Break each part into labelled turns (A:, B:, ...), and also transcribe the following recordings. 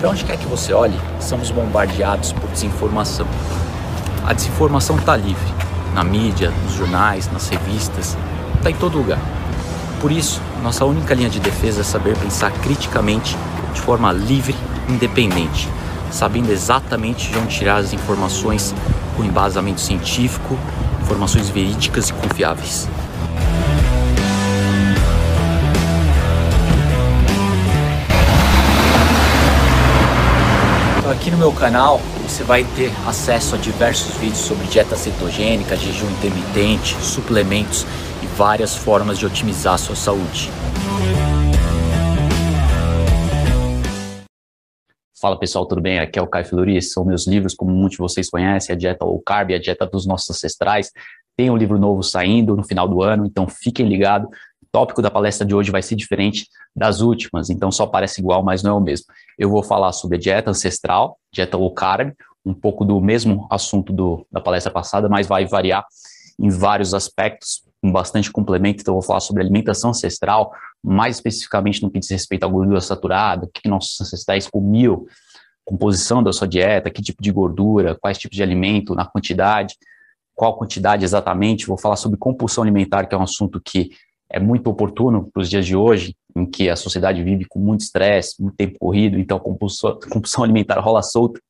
A: Para onde quer que você olhe, somos bombardeados por desinformação. A desinformação está livre, na mídia, nos jornais, nas revistas, está em todo lugar. Por isso, nossa única linha de defesa é saber pensar criticamente, de forma livre independente, sabendo exatamente de onde tirar as informações com embasamento científico, informações verídicas e confiáveis. Aqui no meu canal você vai ter acesso a diversos vídeos sobre dieta cetogênica, jejum intermitente, suplementos e várias formas de otimizar a sua saúde. Fala pessoal, tudo bem? Aqui é o Caio esses são meus livros, como muitos de vocês conhecem, a dieta low carb, a dieta dos nossos ancestrais. Tem um livro novo saindo no final do ano, então fiquem ligados. O tópico da palestra de hoje vai ser diferente das últimas, então só parece igual, mas não é o mesmo. Eu vou falar sobre a dieta ancestral, dieta low carb, um pouco do mesmo assunto do, da palestra passada, mas vai variar em vários aspectos, com bastante complemento. Então, eu vou falar sobre alimentação ancestral, mais especificamente no que diz respeito à gordura saturada, o que nossos ancestrais comiam, composição da sua dieta, que tipo de gordura, quais tipos de alimento, na quantidade, qual quantidade exatamente. Vou falar sobre compulsão alimentar, que é um assunto que é muito oportuno para os dias de hoje, em que a sociedade vive com muito estresse, muito tempo corrido, então a compulsão, compulsão alimentar rola solta.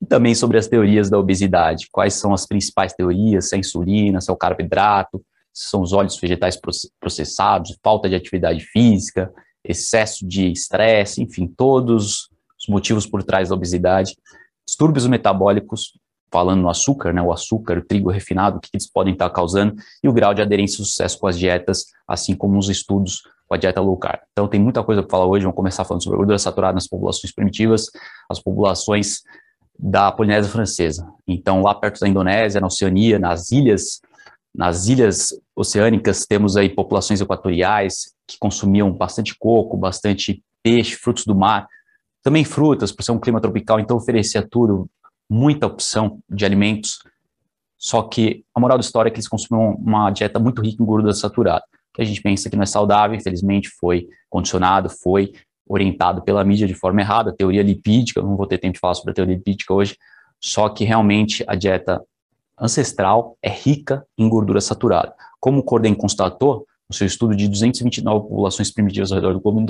A: E também sobre as teorias da obesidade. Quais são as principais teorias? Se é a insulina, se é o carboidrato, se são os óleos vegetais processados, falta de atividade física, excesso de estresse, enfim, todos os motivos por trás da obesidade. Distúrbios metabólicos, falando no açúcar, né, o açúcar, o trigo refinado, o que eles podem estar causando, e o grau de aderência e sucesso com as dietas, assim como os estudos com a dieta low carb. Então tem muita coisa para falar hoje, vamos começar falando sobre gordura saturada nas populações primitivas, as populações da Polinésia Francesa. Então, lá perto da Indonésia, na Oceania, nas ilhas, nas ilhas oceânicas, temos aí populações equatoriais que consumiam bastante coco, bastante peixe, frutos do mar, também frutas, por ser um clima tropical, então oferecia tudo, muita opção de alimentos. Só que a moral da história é que eles consumiam uma dieta muito rica em gordura saturada. A gente pensa que não é saudável, infelizmente foi condicionado, foi orientado pela mídia de forma errada, teoria lipídica, não vou ter tempo de falar sobre a teoria lipídica hoje, só que realmente a dieta ancestral é rica em gordura saturada. Como o Corden constatou, no seu estudo de 229 populações primitivas ao redor do globo,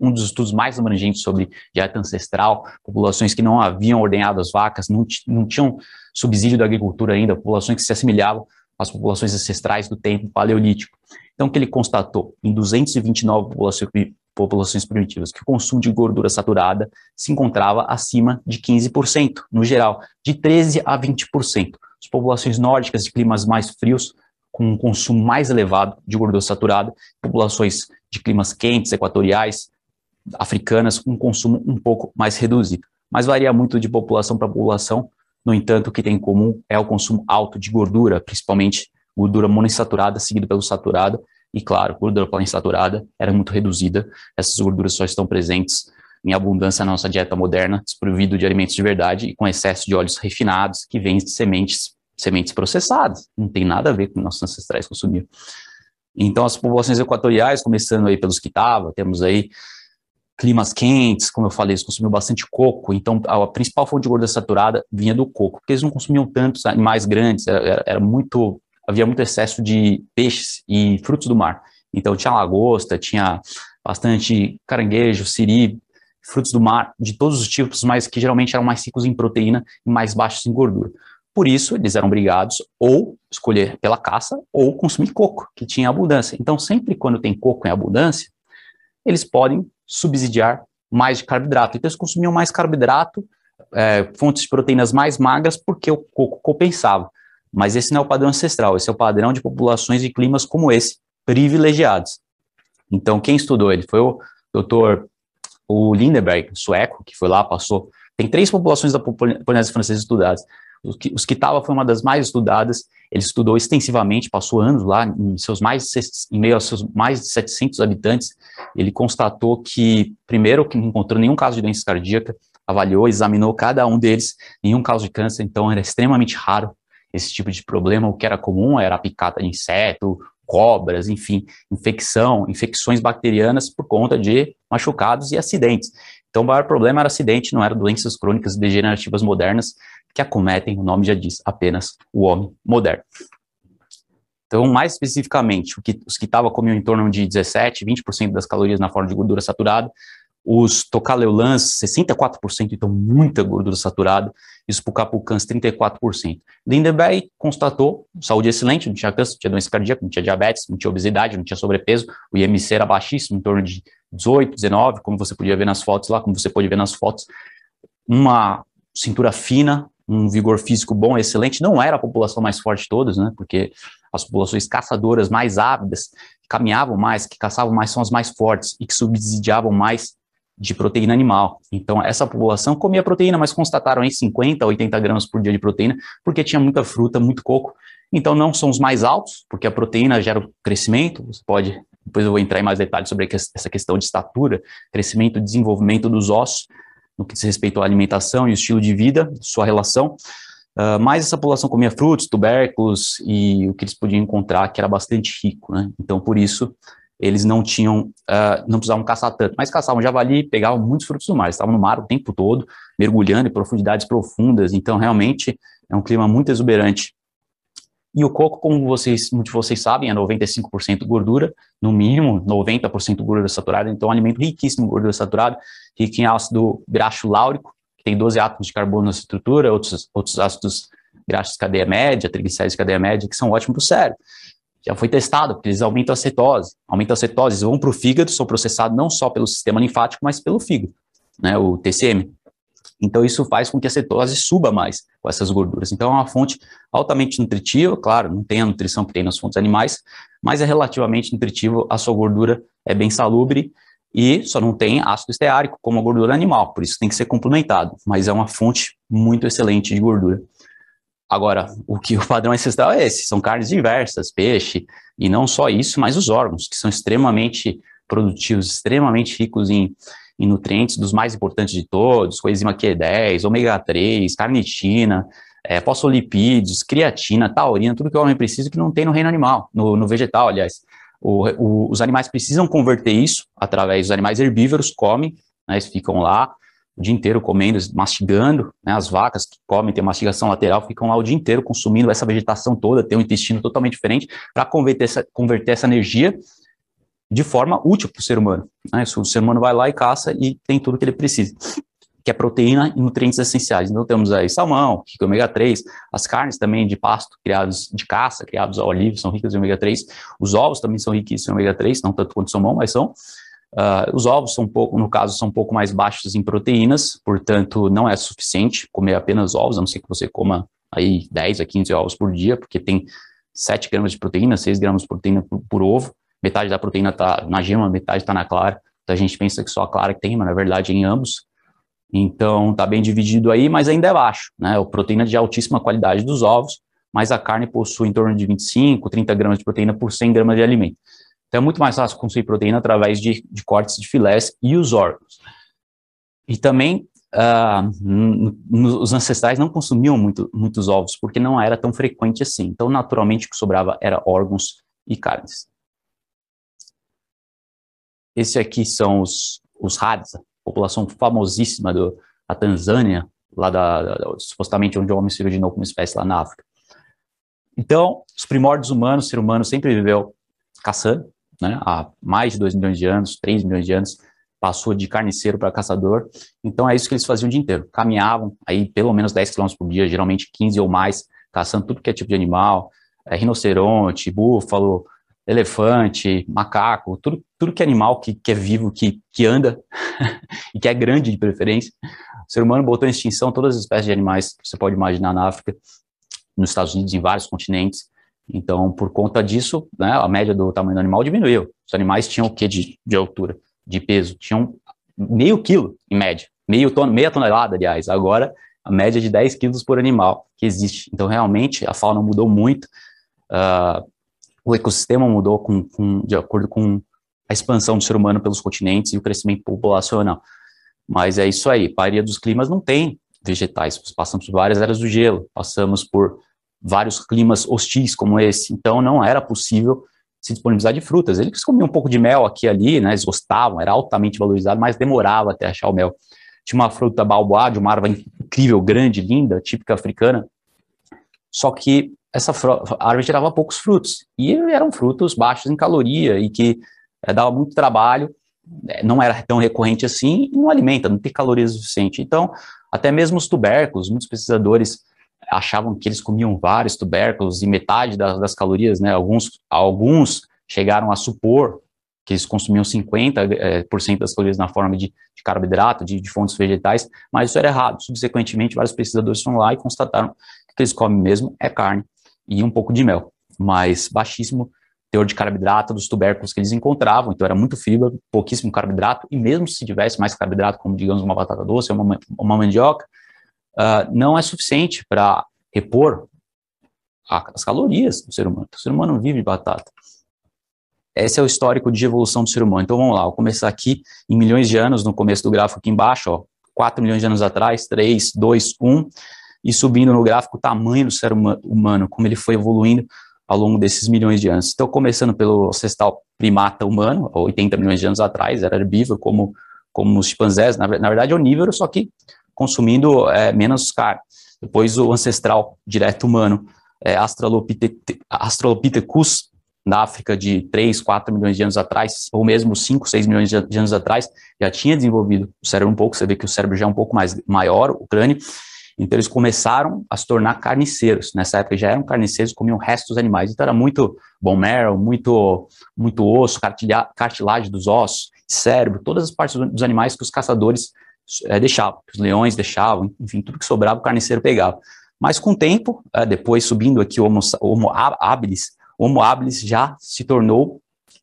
A: um dos estudos mais abrangentes sobre dieta ancestral, populações que não haviam ordenhado as vacas, não, não tinham subsídio da agricultura ainda, populações que se assimilavam às populações ancestrais do tempo paleolítico. Então, o que ele constatou? Em 229 populações populações primitivas, que o consumo de gordura saturada se encontrava acima de 15%, no geral, de 13% a 20%. As populações nórdicas de climas mais frios, com um consumo mais elevado de gordura saturada, populações de climas quentes, equatoriais, africanas, com um consumo um pouco mais reduzido. Mas varia muito de população para população, no entanto, o que tem em comum é o consumo alto de gordura, principalmente gordura monoinsaturada, seguido pelo saturado, e claro, gordura poliinsaturada era muito reduzida. Essas gorduras só estão presentes em abundância na nossa dieta moderna, desprovido de alimentos de verdade e com excesso de óleos refinados que vêm de sementes, sementes processadas. Não tem nada a ver com nossos ancestrais consumiam. Então, as populações equatoriais, começando aí pelos que estavam, temos aí climas quentes, como eu falei, eles consumiam bastante coco, então a principal fonte de gordura saturada vinha do coco, porque eles não consumiam tantos animais grandes, era, era muito havia muito excesso de peixes e frutos do mar. Então tinha lagosta, tinha bastante caranguejo, siri, frutos do mar de todos os tipos, mas que geralmente eram mais ricos em proteína e mais baixos em gordura. Por isso, eles eram obrigados ou escolher pela caça ou consumir coco, que tinha abundância. Então, sempre quando tem coco em abundância, eles podem subsidiar mais de carboidrato. Então, eles consumiam mais carboidrato, é, fontes de proteínas mais magras, porque o coco compensava. Mas esse não é o padrão ancestral, esse é o padrão de populações de climas como esse, privilegiados. Então, quem estudou ele foi o doutor o Lindeberg, sueco, que foi lá, passou. Tem três populações da Polinésia Francesa estudadas. Os que, os que tava foi uma das mais estudadas. Ele estudou extensivamente, passou anos lá, em, seus mais, em meio aos seus mais de 700 habitantes. Ele constatou que, primeiro, que não encontrou nenhum caso de doença cardíaca, avaliou, examinou cada um deles, nenhum caso de câncer, então era extremamente raro esse tipo de problema. O que era comum era a picada de inseto, cobras, enfim, infecção, infecções bacterianas por conta de machucados e acidentes. Então, o maior problema era acidente, não eram doenças crônicas degenerativas modernas que acometem, o nome já diz, apenas o homem moderno. Então, mais especificamente, que, os que estavam comiam em torno de 17, 20% das calorias na forma de gordura saturada, os tocaleulans, 64%, então muita gordura saturada, e os pucapucans, 34%. Lindenberg constatou saúde excelente, não tinha câncer, não tinha doença cardíaca, não tinha diabetes, não tinha obesidade, não tinha sobrepeso, o IMC era baixíssimo, em torno de 18, 19, como você podia ver nas fotos lá, como você pode ver nas fotos, uma cintura fina, um vigor físico bom, excelente, não era a população mais forte de todas, né, porque as populações caçadoras mais ávidas, que caminhavam mais, que caçavam mais, são as mais fortes e que subsidiavam mais de proteína animal. Então, essa população comia proteína, mas constataram aí 50, 80 gramas por dia de proteína, porque tinha muita fruta, muito coco. Então, não são os mais altos, porque a proteína gera o crescimento. Você pode, depois eu vou entrar em mais detalhes sobre essa questão de estatura, crescimento e desenvolvimento dos ossos, no que diz respeito à alimentação e o estilo de vida, sua relação. Uh, mas essa população comia frutos, tubérculos e o que eles podiam encontrar, que era bastante rico, né? Então, por isso, eles não tinham, uh, não precisavam caçar tanto, mas caçavam javali, pegavam muitos frutos do mar, estavam no mar o tempo todo, mergulhando em profundidades profundas, então realmente é um clima muito exuberante. E o coco, como vocês, muitos de vocês sabem, é 95% gordura, no mínimo 90% gordura saturada, então é um alimento riquíssimo em gordura saturada, rico em ácido graxo láurico, que tem 12 átomos de carbono na estrutura, outros, outros ácidos graxos de cadeia média, triglicéridos de cadeia média, que são ótimos para o cérebro já foi testado, porque eles aumentam a cetose. Aumentam a cetose, vão para o fígado, são processados não só pelo sistema linfático, mas pelo fígado, né, o TCM. Então, isso faz com que a cetose suba mais com essas gorduras. Então, é uma fonte altamente nutritiva, claro, não tem a nutrição que tem nas fontes animais, mas é relativamente nutritivo, a sua gordura é bem salubre e só não tem ácido esteárico como a gordura animal, por isso tem que ser complementado, mas é uma fonte muito excelente de gordura. Agora, o que o padrão ancestral é esse, são carnes diversas, peixe, e não só isso, mas os órgãos, que são extremamente produtivos, extremamente ricos em, em nutrientes, dos mais importantes de todos, coenzima Q10, ômega 3, carnitina, é, fosfolipídios, creatina, taurina, tudo que o homem precisa que não tem no reino animal, no, no vegetal, aliás. O, o, os animais precisam converter isso através dos animais herbívoros, comem, né, eles ficam lá, o dia inteiro comendo, mastigando, né, as vacas que comem, tem mastigação lateral, ficam lá o dia inteiro consumindo essa vegetação toda, tem um intestino totalmente diferente, para converter essa, converter essa energia de forma útil para o ser humano. Né? O ser humano vai lá e caça e tem tudo que ele precisa, que é proteína e nutrientes essenciais. Então temos aí salmão, rico em ômega 3, as carnes também de pasto, criados de caça, criados ao livre, são ricas em ômega 3, os ovos também são ricos em ômega 3, não tanto quanto salmão, mas são, Uh, os ovos são um pouco, no caso, são um pouco mais baixos em proteínas, portanto, não é suficiente comer apenas ovos, a não ser que você coma aí 10 a 15 ovos por dia, porque tem 7 gramas de proteína, 6 gramas de proteína por, por ovo, metade da proteína está na gema, metade está na clara, então a gente pensa que só a clara que tem, mas na verdade é em ambos, então está bem dividido aí, mas ainda é baixo, né, a proteína de altíssima qualidade dos ovos, mas a carne possui em torno de 25, 30 gramas de proteína por 100 gramas de alimento. Então é muito mais fácil consumir proteína através de, de cortes de filés e os órgãos. E também uh, os ancestrais não consumiam muito, muitos ovos, porque não era tão frequente assim. Então, naturalmente, o que sobrava era órgãos e carnes. Esse aqui são os, os Hadza, população famosíssima da Tanzânia, lá da, da, supostamente onde o homem se originou como espécie lá na África. Então, os primórdios humanos, o ser humano sempre viveu caçando, né, há mais de 2 milhões de anos, 3 milhões de anos, passou de carniceiro para caçador. Então é isso que eles faziam o dia inteiro. Caminhavam aí pelo menos 10 quilômetros por dia, geralmente 15 ou mais, caçando tudo que é tipo de animal, é, rinoceronte, búfalo, elefante, macaco, tudo, tudo que é animal que, que é vivo, que, que anda e que é grande de preferência. O ser humano botou em extinção todas as espécies de animais que você pode imaginar na África, nos Estados Unidos, em vários continentes. Então, por conta disso, né, a média do tamanho do animal diminuiu. Os animais tinham o que de, de altura, de peso? Tinham meio quilo, em média. Meio ton meia tonelada, aliás. Agora, a média de 10 quilos por animal que existe. Então, realmente, a fauna mudou muito. Uh, o ecossistema mudou com, com, de acordo com a expansão do ser humano pelos continentes e o crescimento populacional. Mas é isso aí. A maioria dos climas não tem vegetais. Passamos por várias eras do gelo, passamos por vários climas hostis como esse. Então, não era possível se disponibilizar de frutas. Eles comiam um pouco de mel aqui e ali, né? Eles gostavam, era altamente valorizado, mas demorava até achar o mel. Tinha uma fruta baobá, de uma árvore incrível, grande, linda, típica africana. Só que essa árvore gerava poucos frutos. E eram frutos baixos em caloria e que é, dava muito trabalho, é, não era tão recorrente assim e não alimenta, não tem caloria suficiente. Então, até mesmo os tubérculos, muitos pesquisadores achavam que eles comiam vários tubérculos e metade das, das calorias, né? Alguns, alguns chegaram a supor que eles consumiam 50% é, por cento das calorias na forma de, de carboidrato, de, de, fontes vegetais, mas isso era errado. Subsequentemente, vários pesquisadores foram lá e constataram que o que eles comem mesmo é carne e um pouco de mel, mas baixíssimo teor de carboidrato dos tubérculos que eles encontravam, então era muito fibra, pouquíssimo carboidrato, e mesmo se tivesse mais carboidrato, como digamos uma batata doce ou uma, uma mandioca, uh, não é suficiente para repor a, as calorias do ser humano. O ser humano não vive de batata. Esse é o histórico de evolução do ser humano. Então vamos lá, vou começar aqui em milhões de anos, no começo do gráfico aqui embaixo, ó, 4 milhões de anos atrás, 3, 2, 1, e subindo no gráfico o tamanho do ser humano, como ele foi evoluindo ao longo desses milhões de anos. Então, começando pelo ancestral primata humano, 80 milhões de anos atrás, era herbívoro, como, como os chimpanzés, na, na verdade, onívoro, só que consumindo é, menos carne. Depois, o ancestral direto humano, é, na África de 3, 4 milhões de anos atrás, ou mesmo 5, 6 milhões de anos atrás, já tinha desenvolvido o cérebro um pouco, você vê que o cérebro já é um pouco mais maior, o crânio, então eles começaram a se tornar carniceiros. Nessa época já eram carniceiros, comiam restos dos animais. Então era muito bone marrow, muito, muito osso, cartilagem dos ossos, cérebro, todas as partes dos animais que os caçadores é, deixavam, que os leões deixavam, enfim, tudo que sobrava o carniceiro pegava. Mas com o tempo, é, depois subindo aqui o Homo, homo habilis, o Homo habilis já se tornou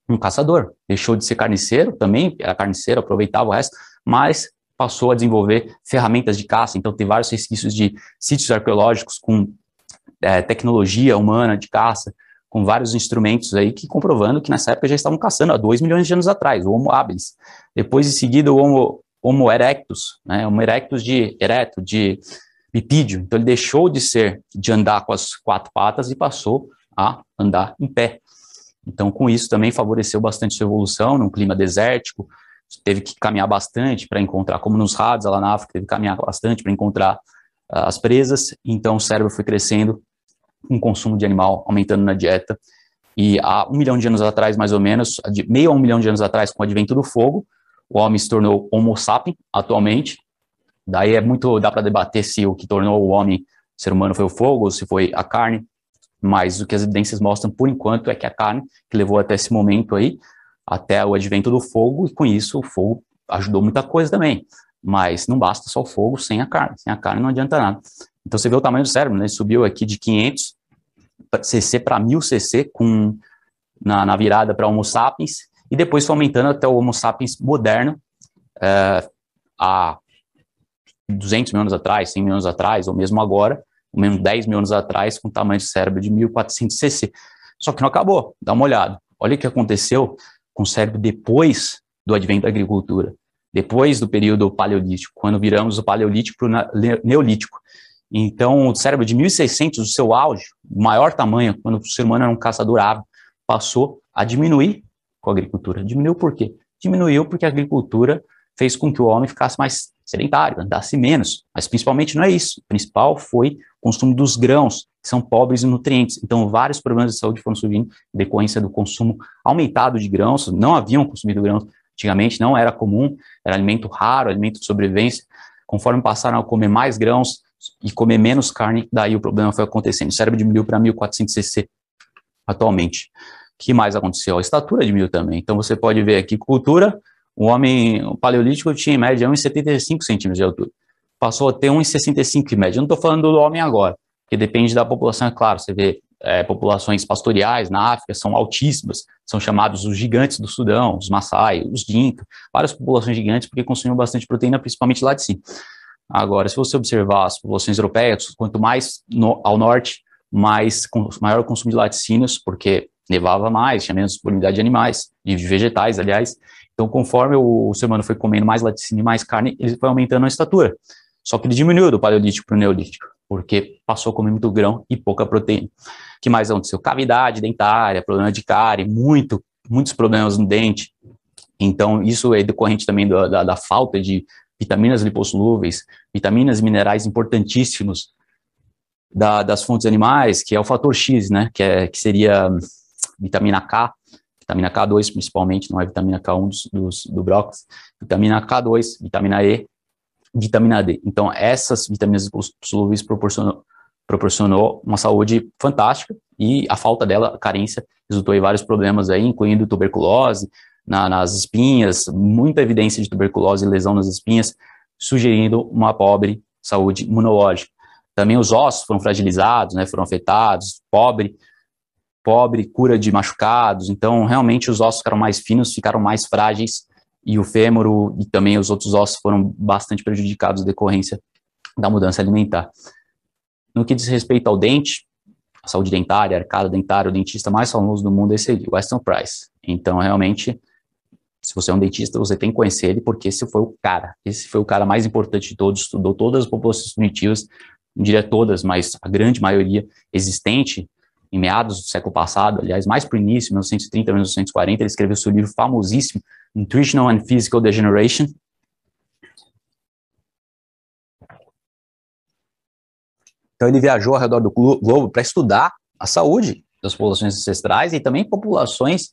A: um caçador. Deixou de ser carniceiro, também era carniceiro, aproveitava o resto, mas passou a desenvolver ferramentas de caça, então tem vários resquícios de sítios arqueológicos com é, tecnologia humana de caça, com vários instrumentos aí que comprovando que nessa época já estavam caçando há 2 milhões de anos atrás, o Homo habilis. Depois, em seguida, o Homo, Homo erectus, né, Homo erectus de ereto, de bipídio. Então, ele deixou de ser, de andar com as quatro patas e passou a andar em pé. Então, com isso também favoreceu bastante sua evolução num clima desértico, teve que caminhar bastante para encontrar, como nos rádios lá na África, teve que caminhar bastante para encontrar uh, as presas, então o cérebro foi crescendo, um consumo de animal aumentando na dieta, e há um milhão de anos atrás, mais ou menos, meio a um milhão de anos atrás, com o advento do fogo, o homem se tornou Homo sapiens atualmente, daí é muito, dá para debater se o que tornou o homem ser humano foi o fogo ou se foi a carne, mas o que as evidências mostram por enquanto é que a carne, que levou até esse momento aí, até o advento do fogo, e com isso o fogo ajudou muita coisa também. Mas não basta só o fogo sem a carne. Sem a carne não adianta nada. Então você vê o tamanho do cérebro, né? Ele subiu aqui de 500 cc para 1000 cc com, na, na virada para Homo sapiens, e depois foi aumentando até o Homo sapiens moderno, é, há 200 mil anos atrás, 100 mil anos atrás, ou mesmo agora, ou mesmo 10 mil anos atrás, com tamanho de cérebro de 1400 cc. Só que não acabou, dá uma olhada. Olha o que aconteceu com o cérebro depois do advento da agricultura, depois do período paleolítico, quando viramos o paleolítico para o neolítico. Então, o cérebro de 1600, o seu auge, maior tamanho, quando o ser humano era um caçador ávido, passou a diminuir com a agricultura. Diminuiu por quê? Diminuiu porque a agricultura fez com que o homem ficasse mais sedentário, andasse menos. Mas principalmente não é isso. O principal foi o consumo dos grãos, que são pobres em nutrientes. Então, vários problemas de saúde foram surgindo em decorrência do consumo aumentado de grãos. Não haviam consumido grãos antigamente, não era comum, era alimento raro, alimento de sobrevivência. Conforme passaram a comer mais grãos e comer menos carne, daí o problema foi acontecendo. O cérebro diminuiu para 1400 cc atualmente. O que mais aconteceu? A estatura diminuiu também. Então, você pode ver aqui cultura, o homem o paleolítico tinha em média 1,75 centímetros de altura. Passou a ter 1,65 em média. Eu não estou falando do homem agora, porque depende da população, é claro. Você vê é, populações pastoriais na África são altíssimas, são chamados os gigantes do Sudão, os Maasai, os Dinka, várias populações gigantes porque consumiam bastante proteína, principalmente lá de cima. Agora, se você observar as populações europeias, quanto mais no, ao norte, mais com, maior o consumo de laticínios, porque nevava mais, tinha menos disponibilidade de animais, de vegetais, aliás, então, conforme o, o ser humano foi comendo mais laticínio e mais carne, ele foi aumentando a estatura. Só que ele diminuiu do paleolítico para o neolítico. porque passou a comer muito grão e pouca proteína. que mais aconteceu? Cavidade dentária, problema de cárie, muito, muitos problemas no dente. Então, isso é decorrente também da, da, da falta de vitaminas lipossolúveis, vitaminas e minerais importantíssimos da, das fontes animais, que é o fator X, né, que, é, que seria vitamina K, vitamina K2 principalmente, não é vitamina K1 dos, dos, do brócolis, vitamina K2, vitamina E, vitamina D. Então, essas vitaminas solúveis proporcionou, proporcionou uma saúde fantástica e a falta dela, a carência, resultou em vários problemas aí, incluindo tuberculose na, nas espinhas, muita evidência de tuberculose e lesão nas espinhas, sugerindo uma pobre saúde imunológica. Também os ossos foram fragilizados, né, foram afetados, pobre, pobre cura de machucados, então realmente os ossos ficaram mais finos, ficaram mais frágeis, e o fêmur e também os outros ossos foram bastante prejudicados decorrência da mudança alimentar. No que diz respeito ao dente, a saúde dentária, arcada dentária, o dentista mais famoso do mundo é esse ali, Weston Price. Então, realmente, se você é um dentista, você tem que conhecer ele, porque esse foi o cara. Esse foi o cara mais importante de todos, estudou todas as populações primitivas, não diria todas, mas a grande maioria existente em meados do século passado, aliás, mais para o início, 1930, 1940, ele escreveu seu livro famosíssimo, Nutritional and Physical Degeneration. Então ele viajou ao redor do globo para estudar a saúde das populações ancestrais e também populações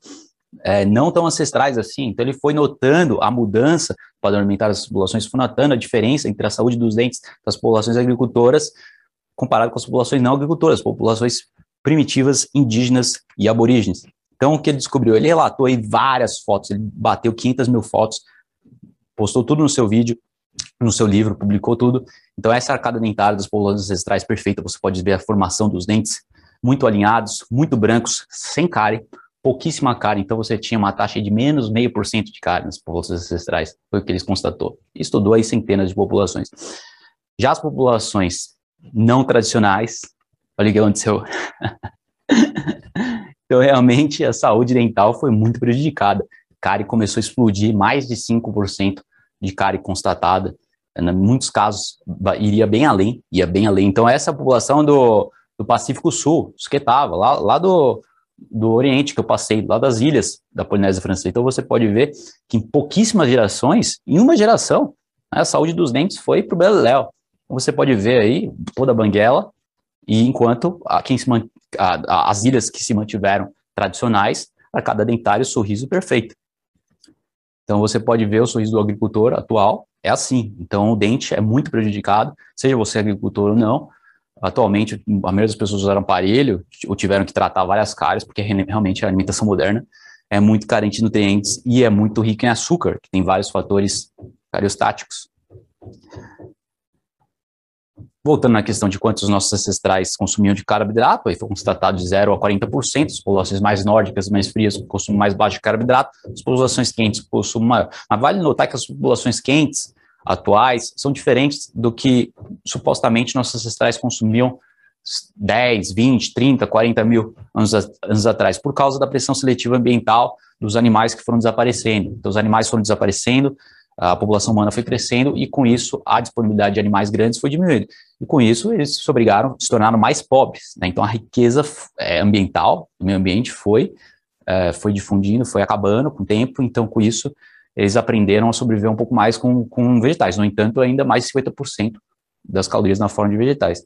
A: é, não tão ancestrais assim. Então ele foi notando a mudança do padrão alimentar das populações, foi notando a diferença entre a saúde dos dentes das populações agricultoras comparado com as populações não agricultoras, populações primitivas, indígenas e aborígenes. Então, o que ele descobriu? Ele relatou aí várias fotos, ele bateu 500 mil fotos, postou tudo no seu vídeo, no seu livro, publicou tudo. Então, essa arcada dentária das populações ancestrais perfeita, você pode ver a formação dos dentes muito alinhados, muito brancos, sem cárie, pouquíssima cárie. Então, você tinha uma taxa de menos meio por cento de cárie nas populações ancestrais, foi o que eles constatou. Estudou aí centenas de populações. Já as populações não tradicionais, olha o que aconteceu. Então, realmente, a saúde dental foi muito prejudicada. Cárie começou a explodir, mais de 5% de cárie constatada. Em muitos casos, iria bem além, ia bem além. Então, essa população do, do Pacífico Sul, os que estava lá, lá do, do Oriente que eu passei, lá das ilhas da Polinésia Francesa. Então, você pode ver que em pouquíssimas gerações, em uma geração, né, a saúde dos dentes foi para o Beleléu. Então, você pode ver aí toda a banguela, e enquanto a, quem se, a, a, as ilhas que se mantiveram tradicionais, a cada dentário sorriso perfeito. Então você pode ver o sorriso do agricultor atual, é assim. Então o dente é muito prejudicado, seja você agricultor ou não. Atualmente, a maioria das pessoas usaram aparelho ou tiveram que tratar várias cáries, porque realmente a alimentação moderna é muito carente de nutrientes e é muito rica em açúcar, que tem vários fatores cariostáticos. Voltando na questão de quantos nossos ancestrais consumiam de carboidrato, aí foi constatado de 0 a 40%, as populações mais nórdicas, mais frias, consumem mais baixo de carboidrato, as populações quentes consumem maior. Mas vale notar que as populações quentes atuais são diferentes do que supostamente nossos ancestrais consumiam 10, 20, 30, 40 mil anos, anos atrás, por causa da pressão seletiva ambiental dos animais que foram desaparecendo. Então, os animais foram desaparecendo, a população humana foi crescendo e com isso a disponibilidade de animais grandes foi diminuindo. E com isso eles se obrigaram, se tornaram mais pobres. Né? Então a riqueza é, ambiental do meio ambiente foi, é, foi difundindo, foi acabando com o tempo. Então com isso eles aprenderam a sobreviver um pouco mais com, com vegetais. No entanto, ainda mais de 50% das calorias na forma de vegetais.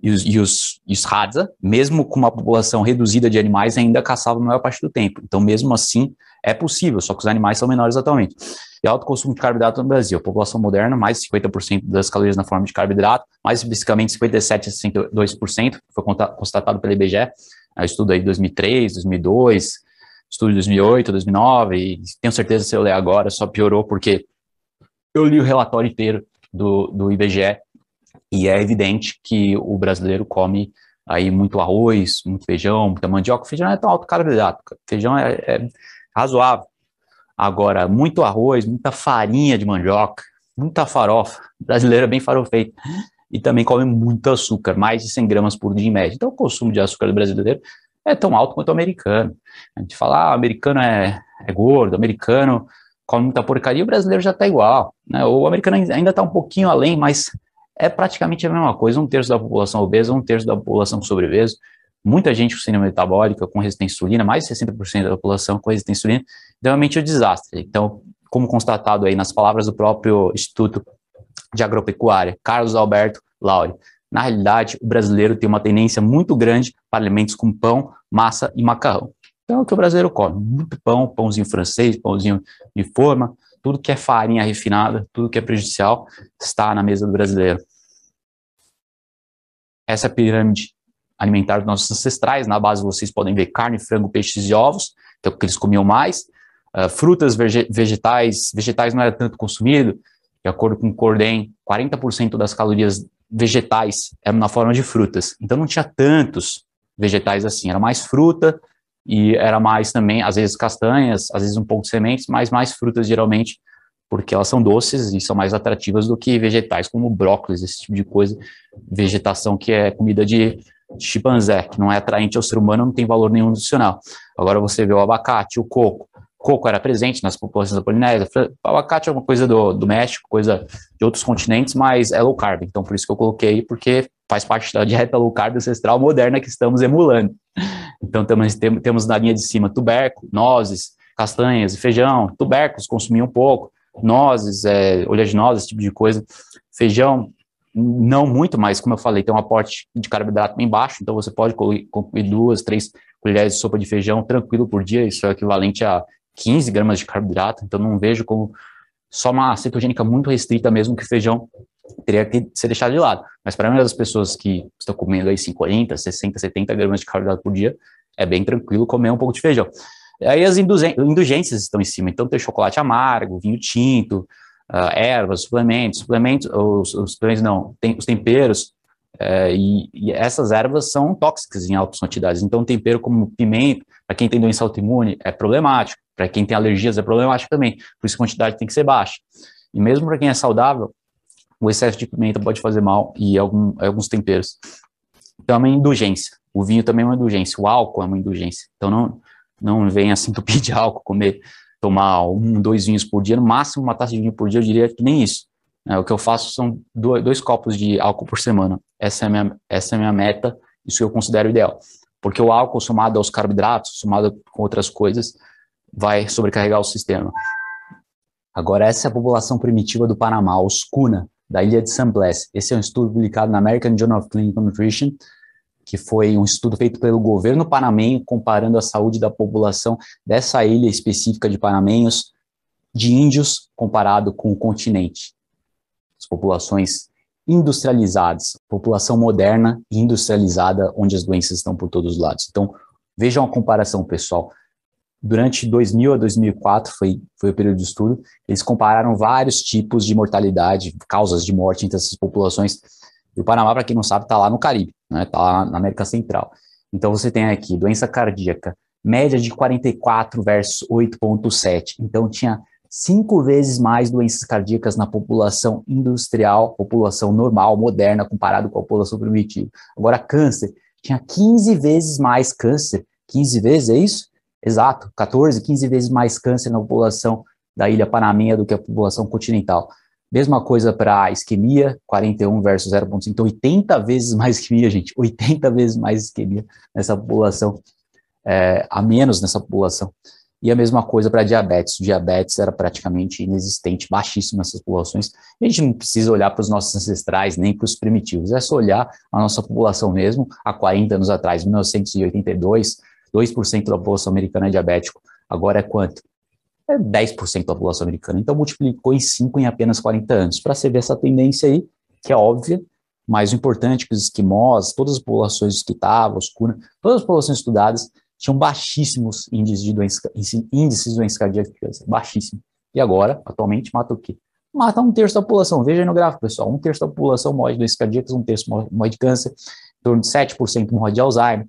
A: E os, e os, e os Hadza, mesmo com uma população reduzida de animais, ainda caçavam a maior parte do tempo. Então, mesmo assim, é possível, só que os animais são menores atualmente. E alto consumo de carboidrato no Brasil. População moderna, mais de 50% das calorias na forma de carboidrato, mais especificamente 57% a 62%, foi constatado pela IBGE, é estudo aí de 2003, 2002, estudo de 2008, 2009, e tenho certeza se eu ler agora só piorou, porque eu li o relatório inteiro do, do IBGE e é evidente que o brasileiro come aí muito arroz, muito feijão, muita mandioca. Feijão é tão alto carboidrato, feijão é, é razoável. Agora, muito arroz, muita farinha de mandioca, muita farofa. O brasileiro é bem farofeito. E também come muito açúcar, mais de 100 gramas por dia em média. Então, o consumo de açúcar do brasileiro é tão alto quanto o americano. A gente fala, ah, americano é, é gordo, americano come muita porcaria, o brasileiro já está igual. Né? O americano ainda está um pouquinho além, mas é praticamente a mesma coisa, um terço da população obesa, um terço da população com sobrepeso, muita gente com síndrome metabólica, com resistência à insulina, mais de 60% da população com resistência à insulina, então, realmente é um desastre. Então, como constatado aí nas palavras do próprio Instituto de Agropecuária, Carlos Alberto Lauri, na realidade, o brasileiro tem uma tendência muito grande para alimentos com pão, massa e macarrão. Então, é o que o brasileiro come, muito pão, pãozinho francês, pãozinho de forma, tudo que é farinha refinada, tudo que é prejudicial, está na mesa do brasileiro. Essa é pirâmide alimentar dos nossos ancestrais. Na base vocês podem ver carne, frango, peixes e ovos, que é o que eles comiam mais. Uh, frutas, vegetais, vegetais não era tanto consumido, de acordo com o Cordem, 40% das calorias vegetais eram na forma de frutas. Então não tinha tantos vegetais assim, era mais fruta e era mais também, às vezes castanhas, às vezes um pouco de sementes, mas mais frutas geralmente, porque elas são doces e são mais atrativas do que vegetais como brócolis, esse tipo de coisa, vegetação que é comida de chimpanzé, que não é atraente ao ser humano, não tem valor nenhum nutricional. Agora você vê o abacate, o coco. Coco era presente nas populações da Polinésia. O abacate é uma coisa do, do México, coisa de outros continentes, mas é low carb. Então, por isso que eu coloquei, porque faz parte da dieta low carb ancestral moderna que estamos emulando. Então, temos, temos na linha de cima tubérculo, nozes, castanhas e feijão. Tubérculos consumiam um pouco, nozes, é, oleaginosas, esse tipo de coisa. Feijão, não muito, mas como eu falei, tem um aporte de carboidrato bem baixo, então você pode comer duas, três colheres de sopa de feijão tranquilo por dia, isso é equivalente a 15 gramas de carboidrato, então não vejo como só uma cetogênica muito restrita mesmo que feijão teria que ser deixado de lado. Mas para a maioria das pessoas que estão comendo aí 50, 60, 70 gramas de carboidrato por dia, é bem tranquilo comer um pouco de feijão. Aí as indulgências estão em cima, então tem chocolate amargo, vinho tinto, uh, ervas, suplementos, suplementos, os, os suplementos não, tem os temperos, uh, e, e, essas ervas são tóxicas em altas quantidades. Então, tempero como pimenta, para quem tem doença autoimune, é problemático. Para quem tem alergias, é problemático também. Por isso, a quantidade tem que ser baixa. E mesmo para quem é saudável, o excesso de pimenta pode fazer mal e algum, alguns temperos. Então, é uma indulgência. O vinho também é uma indulgência. O álcool é uma indulgência. Então, não, não venha assim entupir de álcool, comer tomar um, dois vinhos por dia, no máximo uma taça de vinho por dia, eu diria que nem isso. É, o que eu faço são dois, dois, copos de álcool por semana. Essa é, a minha, essa é a minha meta, isso eu considero ideal. Porque o álcool, somado aos carboidratos, somado com outras coisas, vai sobrecarregar o sistema. Agora, essa é a população primitiva do Panamá, os Kuna, da ilha de San Blas. Esse é um estudo publicado na American Journal of Clinical Nutrition, que foi um estudo feito pelo governo panamenho comparando a saúde da população dessa ilha específica de panamenhos de índios comparado com o continente. As populações industrializadas, população moderna e industrializada, onde as doenças estão por todos os lados. Então, vejam a comparação, pessoal. Durante 2000 a 2004, foi, foi o período de estudo, eles compararam vários tipos de mortalidade, causas de morte entre essas populações e o Panamá, para quem não sabe, está lá no Caribe, né? Está lá na América Central. Então você tem aqui doença cardíaca, média de 44 versus 8,7. Então tinha cinco vezes mais doenças cardíacas na população industrial, população normal, moderna, comparado com a população primitiva. Agora, câncer, tinha 15 vezes mais câncer. 15 vezes, é isso? Exato, 14, 15 vezes mais câncer na população da ilha Panamenha do que a população continental. Mesma coisa para isquemia, 41 versus 0,5. Então, 80 vezes mais isquemia, gente. 80 vezes mais isquemia nessa população, é, a menos nessa população. E a mesma coisa para diabetes. O diabetes era praticamente inexistente, baixíssimo nessas populações. A gente não precisa olhar para os nossos ancestrais, nem para os primitivos. É só olhar a nossa população mesmo, há 40 anos atrás, 1982, 2% da população americana é diabético. Agora é quanto? É 10% da população americana. Então, multiplicou em 5 em apenas 40 anos. Para você ver essa tendência aí, que é óbvia, mas o importante é que os esquimós, todas as populações estavam, os cuna, todas as populações estudadas tinham baixíssimos índices de doenças, índices de doenças cardíacas, baixíssimo. E agora, atualmente, mata o quê? Mata um terço da população. Veja aí no gráfico, pessoal. Um terço da população morre de doenças cardíacas, um terço morre de câncer, em torno de 7% morre de Alzheimer.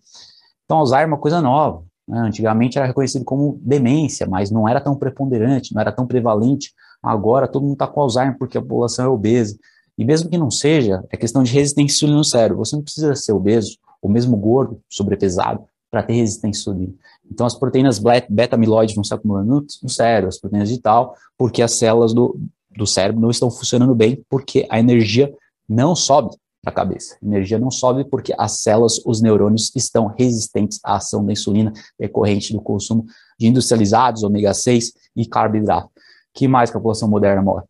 A: Então, Alzheimer é uma coisa nova. Né? Antigamente era reconhecido como demência, mas não era tão preponderante, não era tão prevalente. Agora todo mundo está com Alzheimer porque a população é obesa. E mesmo que não seja, é questão de resistência insulina no cérebro. Você não precisa ser obeso, ou mesmo gordo, sobrepesado, para ter resistência insulina. Então, as proteínas beta-amiloide vão se acumulando no cérebro, as proteínas de tal, porque as células do, do cérebro não estão funcionando bem, porque a energia não sobe para a cabeça. Energia não sobe porque as células, os neurônios estão resistentes à ação da insulina decorrente do consumo de industrializados, ômega 6 e carboidrato. que mais que a população moderna morre?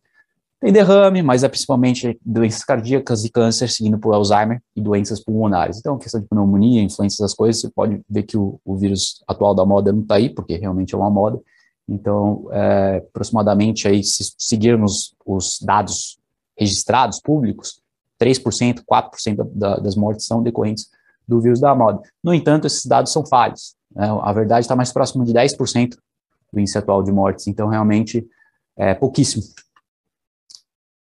A: Tem derrame, mas é principalmente doenças cardíacas e câncer, seguindo por Alzheimer e doenças pulmonares. Então, questão de pneumonia, influência das coisas, você pode ver que o, o vírus atual da moda não está aí, porque realmente é uma moda. Então, é, aproximadamente, aí, se seguirmos os dados registrados, públicos, 3%, 4% da, das mortes são decorrentes do vírus da moda. No entanto, esses dados são falhos. Né? A verdade está mais próximo de 10% do índice atual de mortes. Então, realmente, é pouquíssimo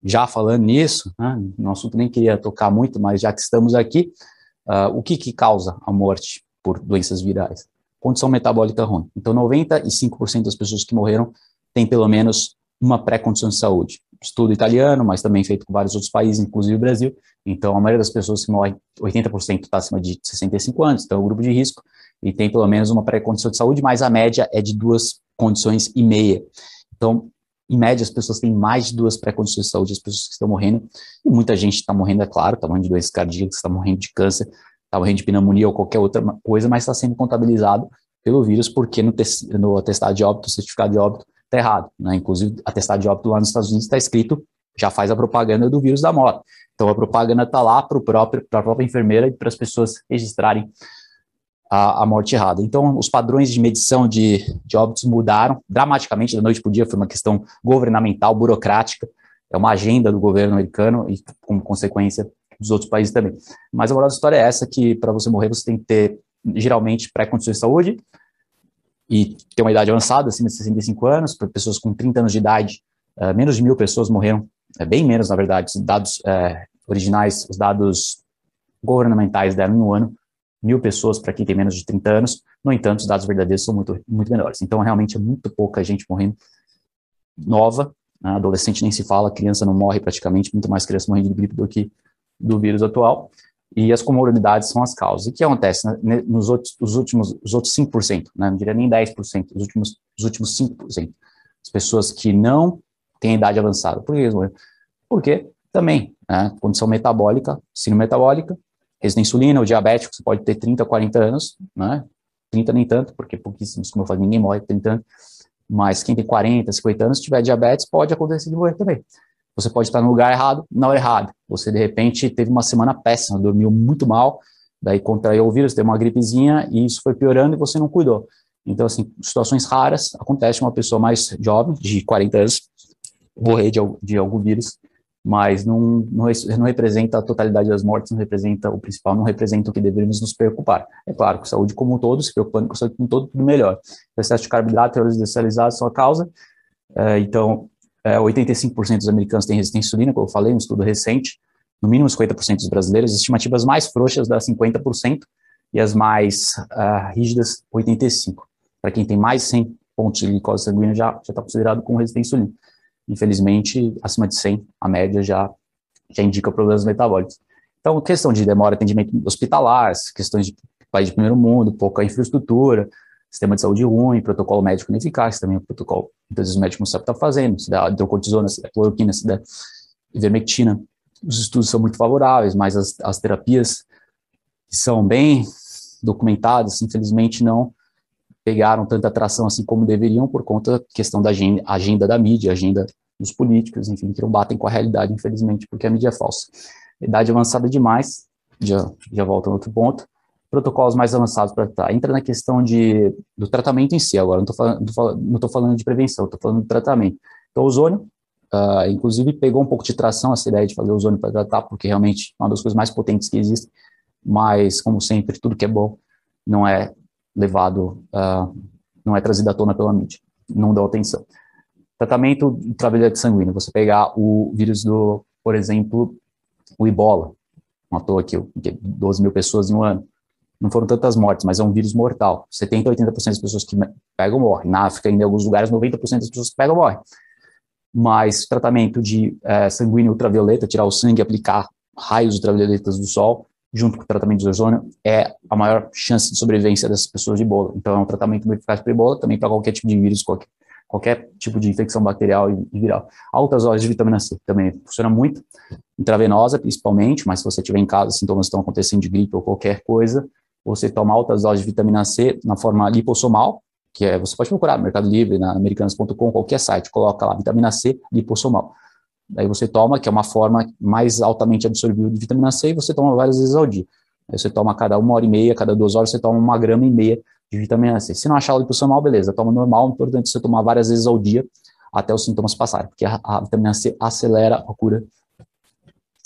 A: já falando nisso, né, no assunto nem queria tocar muito, mas já que estamos aqui, uh, o que, que causa a morte por doenças virais? Condição metabólica ruim. Então, 95% das pessoas que morreram têm pelo menos uma pré-condição de saúde. Estudo italiano, mas também feito com vários outros países, inclusive o Brasil. Então, a maioria das pessoas que morrem, 80% está acima de 65 anos, então é um grupo de risco, e tem pelo menos uma pré-condição de saúde, mas a média é de duas condições e meia. Então, em média, as pessoas têm mais de duas pré-condições de saúde, as pessoas que estão morrendo, e muita gente está morrendo, é claro, está morrendo de doenças cardíacas, está morrendo de câncer, está morrendo de pneumonia ou qualquer outra coisa, mas está sendo contabilizado pelo vírus, porque no, no atestado de óbito, certificado de óbito, está errado. Né? Inclusive, atestado de óbito lá nos Estados Unidos está escrito, já faz a propaganda do vírus da morte. Então, a propaganda está lá para a própria enfermeira e para as pessoas registrarem a, a, morte errada. Então, os padrões de medição de, de óbitos mudaram dramaticamente da noite para o dia, foi uma questão governamental, burocrática, é uma agenda do governo americano e, como consequência, dos outros países também. Mas a moral da história é essa, que para você morrer você tem que ter, geralmente, pré-condições de saúde e ter uma idade avançada, acima de 65 anos, para pessoas com 30 anos de idade, uh, menos de mil pessoas morreram, é bem menos, na verdade, os dados uh, originais, os dados governamentais deram em um ano, mil pessoas para quem tem menos de 30 anos, no entanto, os dados verdadeiros são muito, muito menores. Então, realmente, é muito pouca gente morrendo nova, né? adolescente nem se fala, criança não morre praticamente, muito mais criança morrendo de gripe do que do vírus atual, e as comorbidades são as causas. E o que acontece né? nos outros, os últimos, os outros 5%, né? não diria nem 10%, os últimos, os últimos 5%, as pessoas que não têm idade avançada. Por que eles morreram? Porque também, né? condição metabólica, síndrome metabólica, resistência insulina, o diabético, você pode ter 30, 40 anos, né? 30 nem tanto, porque pouquíssimos, como eu falei, ninguém morre com 30 anos, mas quem tem 40, 50 anos, se tiver diabetes, pode acontecer de morrer também. Você pode estar no lugar errado, na hora errada. Você, de repente, teve uma semana péssima, dormiu muito mal, daí contraiu o vírus, teve uma gripezinha, e isso foi piorando e você não cuidou. Então, assim, situações raras, acontece uma pessoa mais jovem, de 40 anos, morrer de, de algum vírus, mas não, não, não, representa a totalidade das mortes, não representa o principal, não representa o que deveríamos nos preocupar. É claro, com saúde como um todo, se preocupando com saúde como um todo, tudo melhor. O excesso de carboidrato e são a causa, é, então, é, 85% dos americanos têm resistência à insulina, como eu falei, um estudo recente, no mínimo 50% dos brasileiros, as estimativas mais frouxas dá 50% e as mais uh, rígidas, 85%. Para quem tem mais 100 pontos de glicose sanguínea, já está considerado como resistência à insulina infelizmente, acima de 100, a média já, já indica problemas metabólicos. Então, questão de demora de atendimento hospitalar, questões de país de primeiro mundo, pouca infraestrutura, sistema de saúde ruim, protocolo médico ineficaz, também o protocolo, muitas vezes o médico não sabe o que está fazendo, se dá hidrocortisona, se dá cloroquina, se dá ivermectina. Os estudos são muito favoráveis, mas as, as terapias são bem documentadas, infelizmente não pegaram tanta atração assim como deveriam por conta da questão da agenda, agenda da mídia, agenda dos políticos, enfim, que não batem com a realidade, infelizmente, porque a mídia é falsa. Idade avançada demais, já, já volta a outro ponto. Protocolos mais avançados para tratar. Entra na questão de, do tratamento em si agora, não estou falando, falando de prevenção, estou falando de tratamento. Então, o ozônio, uh, inclusive, pegou um pouco de tração essa ideia de fazer ozônio para tratar, porque realmente é uma das coisas mais potentes que existem, mas, como sempre, tudo que é bom não é levado, uh, não é trazido à tona pela mídia, não dá atenção. Tratamento de travelhete sanguíneo, você pegar o vírus do, por exemplo, o ebola, matou aqui 12 mil pessoas em um ano, não foram tantas mortes, mas é um vírus mortal. 70, 80% das pessoas que pegam morrem. Na África, em alguns lugares, 90% das pessoas que pegam morrem. Mas tratamento de é, sanguíneo ultravioleta, tirar o sangue, aplicar raios ultravioletas do sol, junto com o tratamento de ozônio, é a maior chance de sobrevivência dessas pessoas de ebola. Então, é um tratamento muito eficaz para ebola, também para qualquer tipo de vírus, qualquer, qualquer tipo de infecção bacterial e, viral. Altas doses de vitamina C também funciona muito. intravenosa, principalmente, mas se você tiver em casa, sintomas estão acontecendo de gripe ou qualquer coisa, você toma altas doses de vitamina C na forma lipossomal, que é, você pode procurar no Mercado Livre, na americanas.com, qualquer site, coloca lá vitamina C lipossomal. Daí você toma, que é uma forma mais altamente absorvível de vitamina C, e você toma várias vezes ao dia. Aí você toma cada uma hora e meia, cada duas horas, você toma uma grama e meia de vitamina C. Se não achar o lipossomal, beleza, toma normal, importante você tomar várias vezes ao dia até os sintomas passarem, porque a, a vitamina C acelera a cura.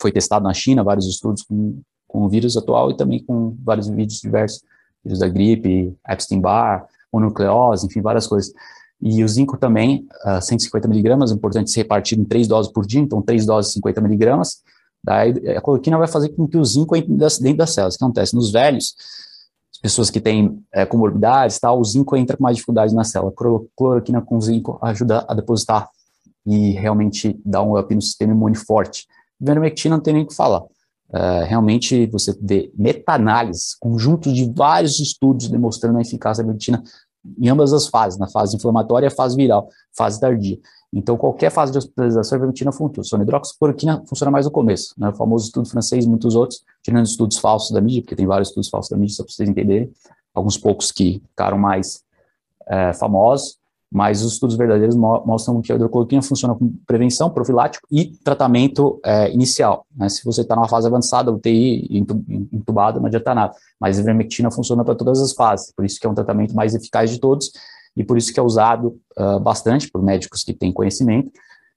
A: Foi testado na China, vários estudos com, com o vírus atual e também com vários vídeos diversos, vírus da gripe, Epstein-Barr, mononucleose, enfim, várias coisas. E o zinco também, uh, 150 miligramas, é importante ser repartido em três doses por dia, então três doses 50 miligramas. Daí a cloroquina vai fazer com que o zinco entre dentro das células. O que acontece? Nos velhos, pessoas que têm é, comorbidades, tal, o zinco entra com mais dificuldade na célula. Cloroquina com zinco ajuda a depositar e realmente dá um up no sistema imune forte. Vermectina não tem nem o que falar. É, realmente você vê meta-análise, conjunto de vários estudos demonstrando a eficácia da vermectina em ambas as fases, na fase inflamatória fase viral, fase tardia. Então, qualquer fase de hospitalização, a vermectina funciona. Hidroxicloroquina funciona mais no começo, né? o famoso estudo francês e muitos outros, tirando estudos falsos da mídia, porque tem vários estudos falsos da mídia, só para vocês entenderem, alguns poucos que ficaram mais é, famosos, mas os estudos verdadeiros mostram que a hidrocloroquina funciona como prevenção, profilático e tratamento é, inicial. Né? Se você está numa fase avançada, UTI, entubado, não adianta nada. Mas a ivermectina funciona para todas as fases, por isso que é um tratamento mais eficaz de todos e por isso que é usado uh, bastante por médicos que têm conhecimento,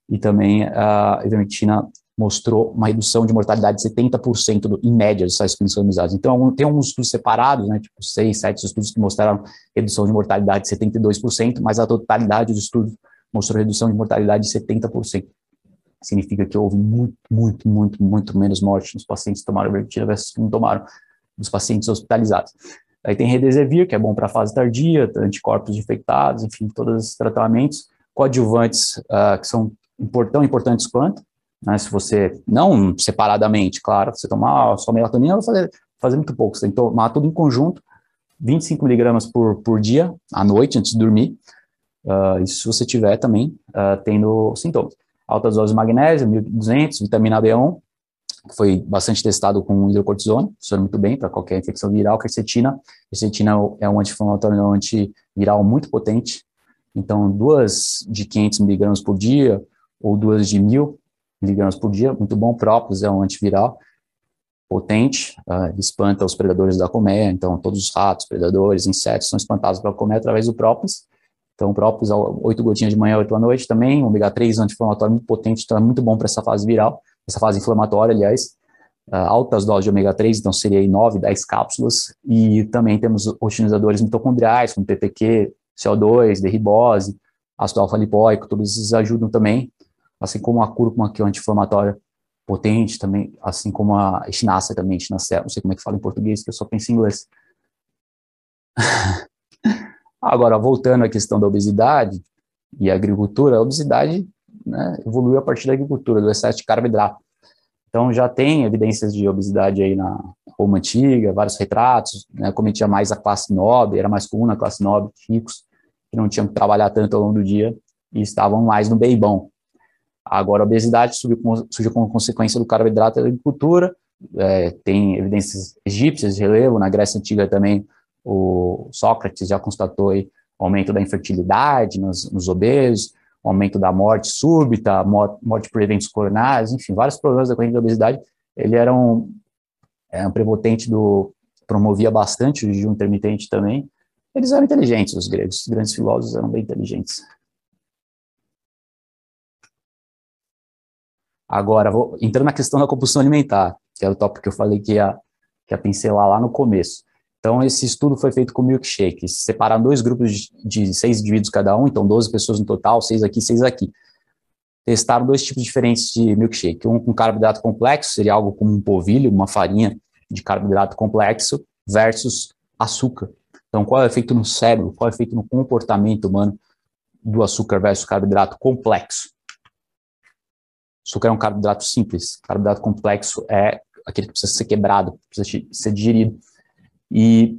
A: e também a ivermectina mostrou uma redução de mortalidade de 70% do, em média dos sites clínicos. Então, tem alguns estudos separados, né, tipo seis, sete estudos que mostraram redução de mortalidade de 72%, mas a totalidade dos estudos mostrou redução de mortalidade de 70%. Significa que houve muito, muito, muito, muito menos morte nos pacientes que tomaram vertina versus que não tomaram, dos pacientes hospitalizados. Aí tem Redesivir, que é bom para fase tardia, anticorpos infectados, enfim, todos esses tratamentos. Coadjuvantes, uh, que são tão importantes quanto, né, se você, não separadamente, claro, você tomar só melatonina, vai fazer, fazer muito pouco, você tem que tomar tudo em conjunto, 25 miligramas por, por dia, à noite, antes de dormir, uh, isso se você tiver também uh, tendo sintomas. Altas doses de magnésio, 1.200, vitamina B1, que foi bastante testado com hidrocortisona, funciona muito bem para qualquer infecção viral, quercetina. Quercetina é um anti-inflamatório, um antiviral muito potente. Então, duas de 500 miligramas por dia ou duas de 1.000 miligramas por dia, muito bom. Própolis é um antiviral potente, uh, espanta os predadores da colmeia. Então, todos os ratos, predadores, insetos são espantados pela colmeia através do própolis. Então, própolis, 8 gotinhas de manhã, 8 à noite também. Ômega 3, anti-inflamatório muito potente, então é muito bom para essa fase viral essa fase inflamatória, aliás, uh, altas doses de ômega 3, então seria aí 9, 10 cápsulas, e também temos otimizadores mitocondriais, como PPQ, CO2, derribose, ácido alfa-lipóico, todos esses ajudam também, assim como a cúrcuma, que é um anti-inflamatório potente também, assim como a echinacea também, echinacea, não sei como é que fala em português, que eu só penso em inglês. Agora, voltando à questão da obesidade e agricultura, a obesidade né, evoluiu a partir da agricultura, do excesso de carboidrato. Então já tem evidências de obesidade aí na Roma antiga, vários retratos, né, cometia mais a classe nobre, era mais comum na classe nobre, ricos, que não tinham que trabalhar tanto ao longo do dia e estavam mais no beibão. Agora a obesidade surgiu como, consequência do carboidrato da agricultura, é, tem evidências egípcias de relevo, na Grécia Antiga também o Sócrates já constatou aí, aumento da infertilidade nos, nos obesos, aumento da morte súbita, morte por eventos coronários, enfim, vários problemas da corrente da obesidade. Ele era um, é, um prepotente do, promovia bastante o jejum intermitente também. Eles eram inteligentes, os gregos, os grandes filósofos eram bem inteligentes. Agora, vou entrando na questão da compulsão alimentar, que é o tópico que eu falei que ia, que ia pincelar lá no começo. Então, esse estudo foi feito com milkshake. Separaram dois grupos de, de seis indivíduos cada um, então 12 pessoas no total, seis aqui, seis aqui. Testaram dois tipos diferentes de milkshake. Um com carboidrato complexo, seria algo como um polvilho, uma farinha de carboidrato complexo, versus açúcar. Então, qual é o efeito no cérebro, qual é o efeito no comportamento humano do açúcar versus carboidrato complexo? Açúcar é um carboidrato simples, carboidrato complexo é aquele que precisa ser quebrado, precisa ser digerido. E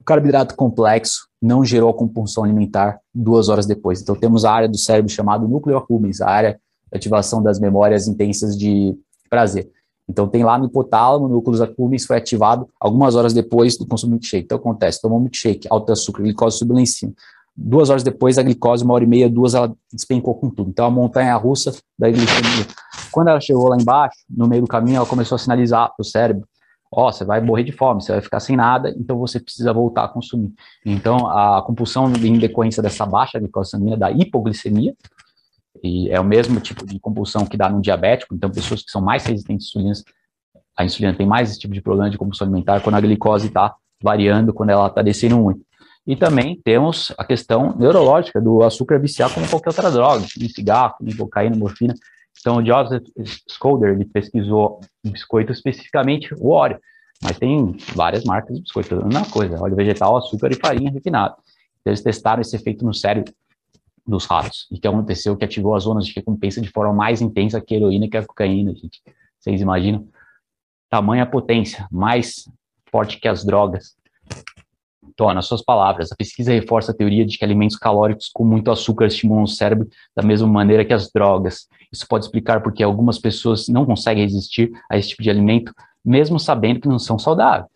A: o carboidrato complexo não gerou a compulsão alimentar duas horas depois. Então, temos a área do cérebro chamada núcleo accumbens, a área de ativação das memórias intensas de prazer. Então, tem lá no hipotálamo, núcleo accumbens, foi ativado algumas horas depois do consumo de milkshake. Então, acontece, tomou milkshake, alto açúcar, glicose cima. Duas horas depois, a glicose, uma hora e meia, duas, ela despencou com tudo. Então, a montanha russa da glicemia. Quando ela chegou lá embaixo, no meio do caminho, ela começou a sinalizar para o cérebro, ó, oh, você vai morrer de fome, você vai ficar sem nada, então você precisa voltar a consumir. Então, a compulsão em decorrência dessa baixa glicose sanguínea, da hipoglicemia, e é o mesmo tipo de compulsão que dá no diabético, então pessoas que são mais resistentes à insulina, a insulina tem mais esse tipo de problema de compulsão alimentar quando a glicose está variando, quando ela está descendo muito. E também temos a questão neurológica do açúcar viciar como qualquer outra droga, em cigarro, em cocaína, morfina. Então, o Joseph Skolder, ele pesquisou biscoito especificamente o óleo, mas tem várias marcas de biscoito, a mesma coisa, óleo vegetal, açúcar e farinha refinada. Então, eles testaram esse efeito no cérebro dos ratos. E que aconteceu? Que ativou as zonas de recompensa de forma mais intensa que a heroína que a cocaína, gente. Vocês imaginam? Tamanha potência, mais forte que as drogas. Então, nas suas palavras, a pesquisa reforça a teoria de que alimentos calóricos com muito açúcar estimulam o cérebro da mesma maneira que as drogas. Isso pode explicar porque algumas pessoas não conseguem resistir a esse tipo de alimento, mesmo sabendo que não são saudáveis.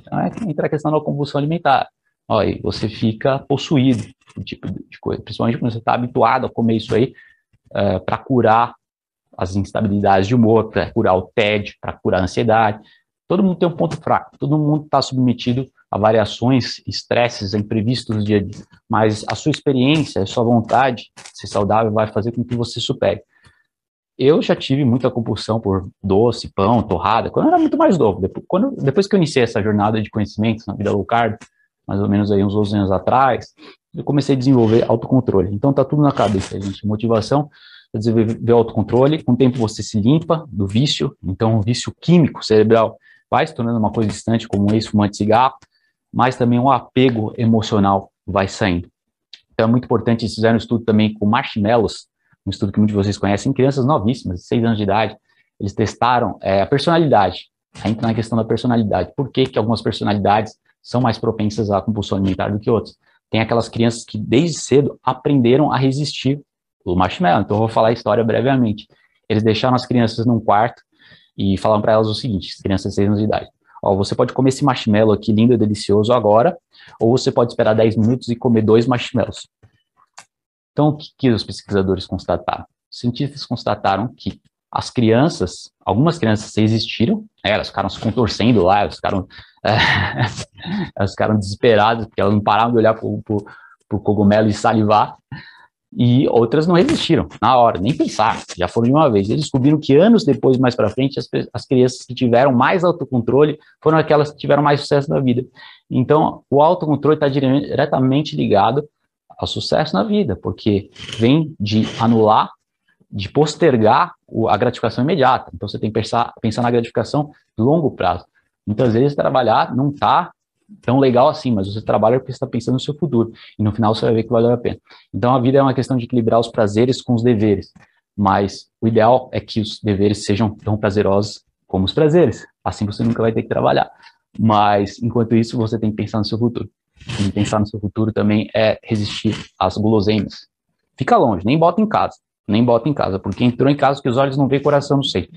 A: Então, é entra a questão da compulsão alimentar. Olha, você fica possuído tipo de coisa, principalmente quando você está habituado a comer isso aí uh, é, para curar as instabilidades de humor, para curar o TED, para curar a ansiedade. Todo mundo tem um ponto fraco, todo mundo está submetido a variações, estresses, imprevistos do dia a dia, mas a sua experiência, a sua vontade de ser saudável vai fazer com que você supere. Eu já tive muita compulsão por doce, pão, torrada, quando eu era muito mais novo. Depois, quando, depois que eu iniciei essa jornada de conhecimento na vida low carb, mais ou menos aí uns 12 anos atrás, eu comecei a desenvolver autocontrole. Então tá tudo na cabeça, gente. Motivação, desenvolver autocontrole. Com o tempo você se limpa do vício. Então o vício químico cerebral vai se tornando uma coisa distante, como um ex-fumante cigarro, mas também um apego emocional vai saindo. Então é muito importante, eles fizeram um estudo também com marshmallows, um estudo que muitos de vocês conhecem, crianças novíssimas, de 6 anos de idade, eles testaram é, a personalidade, entra na questão da personalidade. Por que, que algumas personalidades são mais propensas à compulsão alimentar do que outras? tem aquelas crianças que desde cedo aprenderam a resistir o marshmallow. Então, eu vou falar a história brevemente. Eles deixaram as crianças num quarto e falaram para elas o seguinte: as crianças de 6 anos de idade. Ó, você pode comer esse marshmallow aqui lindo e delicioso agora, ou você pode esperar 10 minutos e comer dois marshmallows. Então, o que, que os pesquisadores constataram? Os cientistas constataram que as crianças, algumas crianças existiram, é, elas ficaram se contorcendo lá, elas ficaram, é, elas ficaram desesperadas, porque elas não paravam de olhar para o cogumelo e salivar, e outras não resistiram na hora, nem pensar, já foram de uma vez. Eles descobriram que anos depois, mais para frente, as, as crianças que tiveram mais autocontrole foram aquelas que tiveram mais sucesso na vida. Então, o autocontrole está diretamente ligado ao sucesso na vida, porque vem de anular de postergar a gratificação imediata. Então, você tem que pensar, pensar na gratificação de longo prazo. Muitas vezes, trabalhar não está tão legal assim, mas você trabalha porque está pensando no seu futuro. E no final, você vai ver que valeu a pena. Então, a vida é uma questão de equilibrar os prazeres com os deveres. Mas o ideal é que os deveres sejam tão prazerosos como os prazeres. Assim, você nunca vai ter que trabalhar. Mas, enquanto isso, você tem que pensar no seu futuro. E pensar no seu futuro também é resistir às guloseimas. Fica longe, nem bota em casa nem bota em casa, porque entrou em casa que os olhos não veem, coração não sei.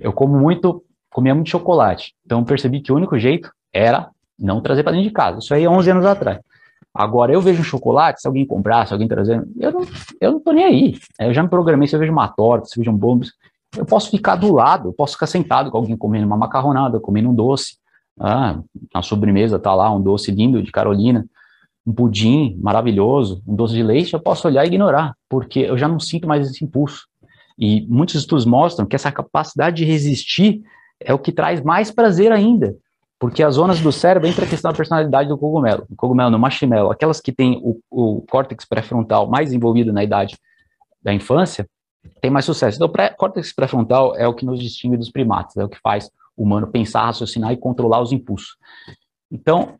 A: Eu como muito, comia muito chocolate, então percebi que o único jeito era não trazer para dentro de casa. Isso aí é 11 anos atrás. Agora, eu vejo um chocolate, se alguém comprar, se alguém trazer, eu não, eu não tô nem aí. Eu já me programei, se eu vejo uma torta, se eu vejo um bolo, eu posso ficar do lado, eu posso ficar sentado com alguém comendo uma macarronada, comendo um doce. Ah, na sobremesa tá lá um doce lindo de Carolina um pudim maravilhoso, um doce de leite, eu posso olhar e ignorar, porque eu já não sinto mais esse impulso. E muitos estudos mostram que essa capacidade de resistir é o que traz mais prazer ainda, porque as zonas do cérebro entra a questão da personalidade do cogumelo. O cogumelo, no marshmallow, aquelas que têm o, o córtex pré-frontal mais envolvido na idade da infância, tem mais sucesso. Então, o córtex pré-frontal é o que nos distingue dos primatas, é o que faz o humano pensar, raciocinar e controlar os impulsos. Então,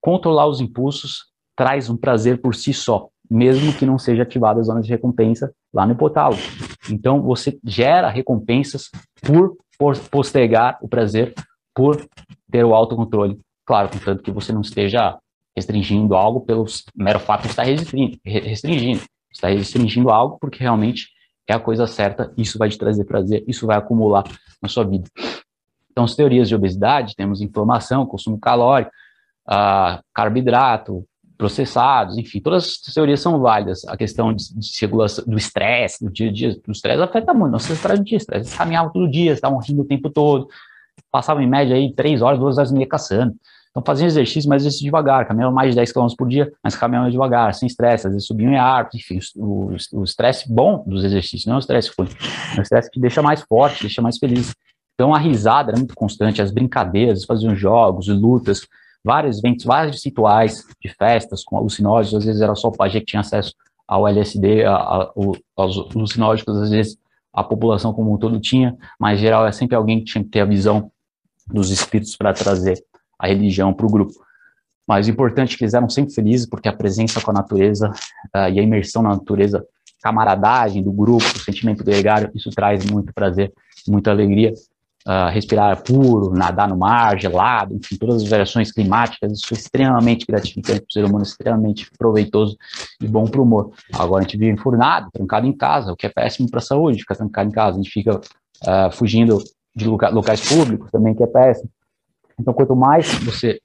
A: controlar os impulsos traz um prazer por si só, mesmo que não seja ativada a zona de recompensa lá no hipotálamo. Então, você gera recompensas por, postergar o prazer, por ter o autocontrole. Claro, contanto que você não esteja restringindo algo pelo mero fato de estar restringindo. Está restringindo algo porque realmente é a coisa certa, isso vai te trazer prazer, isso vai acumular na sua vida. Então, as teorias de obesidade, temos inflamação, consumo calórico, uh, carboidrato, processados, enfim, todas as teorias são válidas. A questão de, de regulação do estresse, do dia a dia, do estresse afeta muito. Nossa estresse do dia, estresse. caminhavam todo dia, estavam rindo o tempo todo, passavam em média aí três horas, duas horas e meia caçando. Então faziam exercício, mas exercício devagar, caminhavam mais de 10 km por dia, mas caminhavam devagar, sem estresse, às vezes subiam em árvores, enfim, o estresse bom dos exercícios, não é o estresse ruim, é o estresse que deixa mais forte, deixa mais feliz. Então a risada era muito constante, as brincadeiras, faziam jogos, lutas, vários eventos, vários rituais de festas com alucinógenos, às vezes era só o pajé que tinha acesso ao LSD, a, a, aos alucinógenos, às vezes a população como um todo tinha, mas geral é sempre alguém que tinha que ter a visão dos espíritos para trazer a religião para o grupo. Mas o importante é que eles eram sempre felizes, porque a presença com a natureza uh, e a imersão na natureza, camaradagem do grupo, o sentimento gregário, isso traz muito prazer, muita alegria uh, respirar puro, nadar no mar, gelado, enfim, todas as variações climáticas, isso é extremamente gratificante para o ser humano, extremamente proveitoso e bom para o humor. Agora a gente vive enfurnado, trancado em casa, o que é péssimo para a saúde, ficar trancado em casa, a gente fica uh, fugindo de loca locais públicos também, que é péssimo. Então, quanto mais você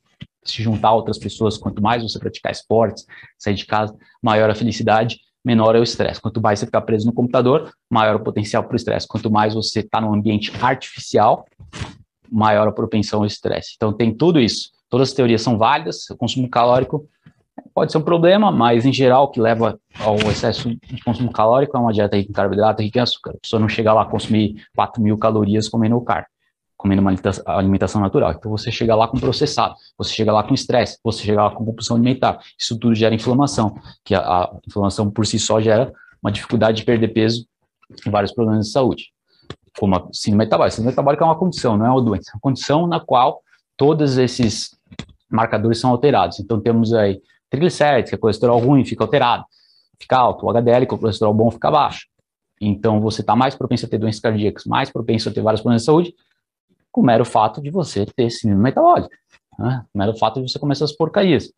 A: se juntar a outras pessoas, quanto mais você praticar esportes, sair de casa, maior a felicidade menor é o estresse. Quanto mais você ficar preso no computador, maior o potencial para o estresse. Quanto mais você está num ambiente artificial, maior a propensão ao estresse. Então tem tudo isso. Todas as teorias são válidas. O consumo calórico pode ser um problema, mas em geral o que leva ao excesso de consumo calórico é uma dieta rica em carboidrato, rica em açúcar. A pessoa não chega lá a consumir 4 mil calorias comendo carne comendo uma alimentação natural. Então você chega lá com processado, você chega lá com estresse, você chega lá com compulsão alimentar. Isso tudo gera inflamação, que a, a inflamação por si só gera uma dificuldade de perder peso e vários problemas de saúde, como a síndrome metabólica. Síndrome metabólica é uma condição, não é uma doença. É uma condição na qual todos esses marcadores são alterados. Então temos aí triglicérides, que é colesterol ruim, fica alterado, fica alto. O HDL, que é o colesterol bom, fica baixo. Então você está mais propenso a ter doenças cardíacas, mais propenso a ter vários problemas de saúde, com o mero fato de você ter síndrome metabólica, né? o mero fato de você comer essas porcarias.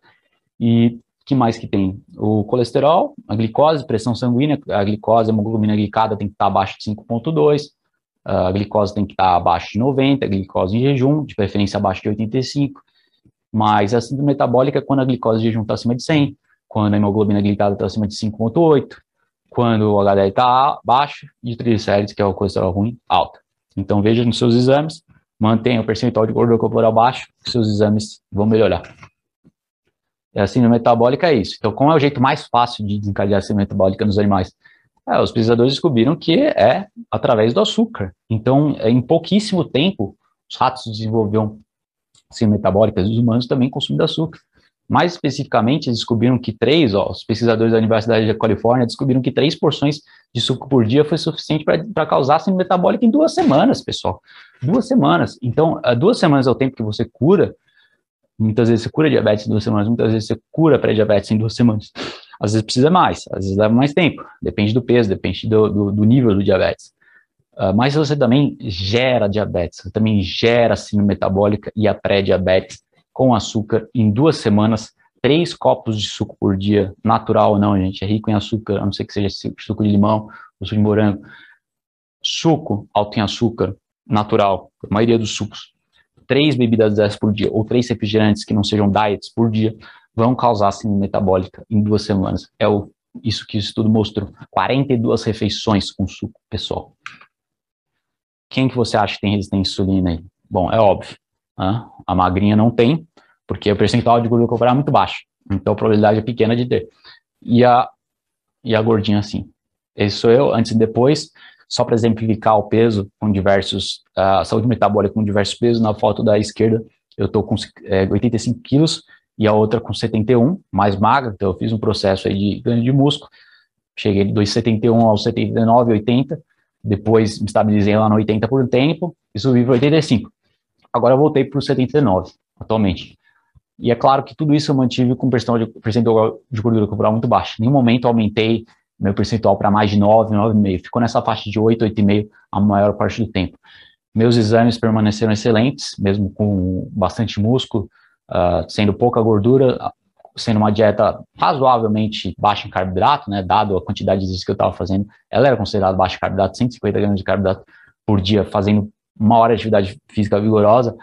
A: E que mais que tem? O colesterol, a glicose, pressão sanguínea, a glicose, a hemoglobina glicada tem que estar abaixo de 5.2, a glicose tem que estar abaixo de 90, a glicose em jejum, de preferência abaixo de 85, mas a síndrome metabólica é quando a glicose em jejum está acima de 100, quando a hemoglobina glicada está acima de 5.8, quando o HDL está baixo, de triglicérides, que é o colesterol ruim, alto. Então veja nos seus exames mantenha o percentual de gordura corporal baixo, seus exames vão melhorar. E a síndrome metabólica é isso. Então, qual é o jeito mais fácil de desencadear a síndrome metabólica nos animais? É, os pesquisadores descobriram que é através do açúcar. Então, em pouquíssimo tempo, os ratos desenvolveram síndrome metabólica, os humanos também consumem açúcar. Mais especificamente, descobriram que três, ó, os pesquisadores da Universidade da Califórnia descobriram que três porções de suco por dia foi suficiente para causar síndrome metabólica em duas semanas, pessoal. Duas semanas. Então, duas semanas é o tempo que você cura. Muitas vezes você cura diabetes em duas semanas, muitas vezes você cura pré-diabetes em duas semanas. Às vezes precisa mais, às vezes leva mais tempo. Depende do peso, depende do, do, do nível do diabetes. Uh, mas você também gera diabetes, você também gera síndrome metabólica e a pré-diabetes com açúcar em duas semanas, três copos de suco por dia, natural ou não, gente, é rico em açúcar, a não ser que seja suco de limão ou suco de morango. Suco alto em açúcar, natural, a maioria dos sucos, três bebidas dessas por dia, ou três refrigerantes que não sejam diets por dia, vão causar síndrome metabólica em duas semanas. É o, isso que o estudo mostrou. 42 refeições com suco, pessoal. Quem que você acha que tem resistência à insulina aí? Bom, é óbvio. Né? A magrinha não tem, porque o percentual de gordura corporal é muito baixo. Então a probabilidade é pequena de ter. E a, e a gordinha, sim. Esse sou eu, antes e depois, só para exemplificar o peso com diversos, a saúde metabólica com diversos pesos, na foto da esquerda eu estou com é, 85 quilos e a outra com 71, mais magra, então eu fiz um processo aí de ganho de músculo, cheguei de 2,71 aos 79, 80, depois me estabilizei lá no 80 por um tempo e subi para 85. Agora eu voltei para o 79, atualmente. E é claro que tudo isso eu mantive com percentual de, percentual de gordura corporal muito baixo. Em nenhum momento eu aumentei meu percentual para mais de 9, 9,5. Ficou nessa faixa de 8, 8,5 a maior parte do tempo. Meus exames permaneceram excelentes, mesmo com bastante músculo, uh, sendo pouca gordura, sendo uma dieta razoavelmente baixa em carboidrato, né, dado a quantidade de exercício que eu estava fazendo, ela era considerada baixa em carboidrato, 150 gramas de carboidrato por dia, fazendo uma hora de atividade física vigorosa,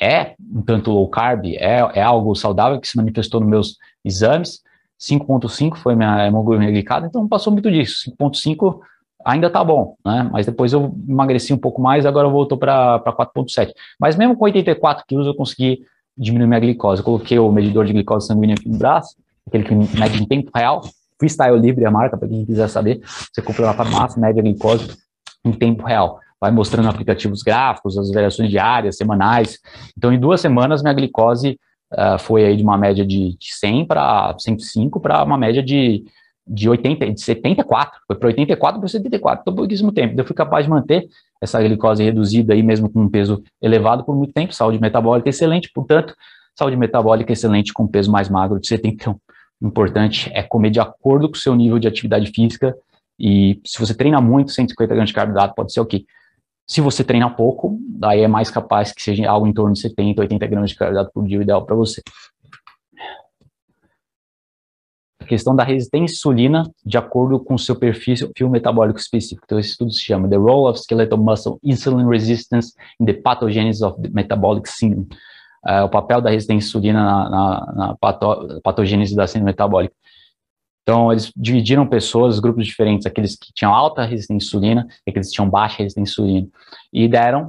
A: é um tanto low carb, é, é algo saudável que se manifestou nos meus exames, 5.5 foi minha hemoglobina glicada, então não passou muito disso, 5.5 ainda tá bom, né, mas depois eu emagreci um pouco mais, agora voltou para 4.7, mas mesmo com 84 quilos eu consegui diminuir minha glicose. Eu coloquei o medidor de glicose sanguínea aqui no braço, aquele que mede em tempo real. Freestyle Libre é a marca, para quem quiser saber. Você compra na farmácia, mede a glicose em tempo real. Vai mostrando aplicativos gráficos, as variações diárias, semanais. Então, em duas semanas, minha glicose uh, foi aí de uma média de, de 100 para 105 para uma média de, de 80, de 74. Foi para 84 para 74, então pouquíssimo tempo. Eu fui capaz de manter essa glicose reduzida aí mesmo com um peso elevado por muito tempo, saúde metabólica excelente, portanto, saúde metabólica excelente com peso mais magro de 70. Então, o importante é comer de acordo com o seu nível de atividade física e se você treina muito, 150 gramas de carboidrato pode ser ok. Se você treina pouco, daí é mais capaz que seja algo em torno de 70, 80 gramas de carboidrato por dia, o ideal para você a questão da resistência à insulina de acordo com o seu perfil, metabólico específico. Então, esse estudo se chama The Role of Skeletal Muscle Insulin Resistance in the Pathogenesis of the Metabolic Syndrome. Uh, o papel da resistência à insulina na, na, na pato, patogênese da síndrome metabólica. Então, eles dividiram pessoas, grupos diferentes, aqueles que tinham alta resistência à insulina e aqueles que tinham baixa resistência à insulina, e deram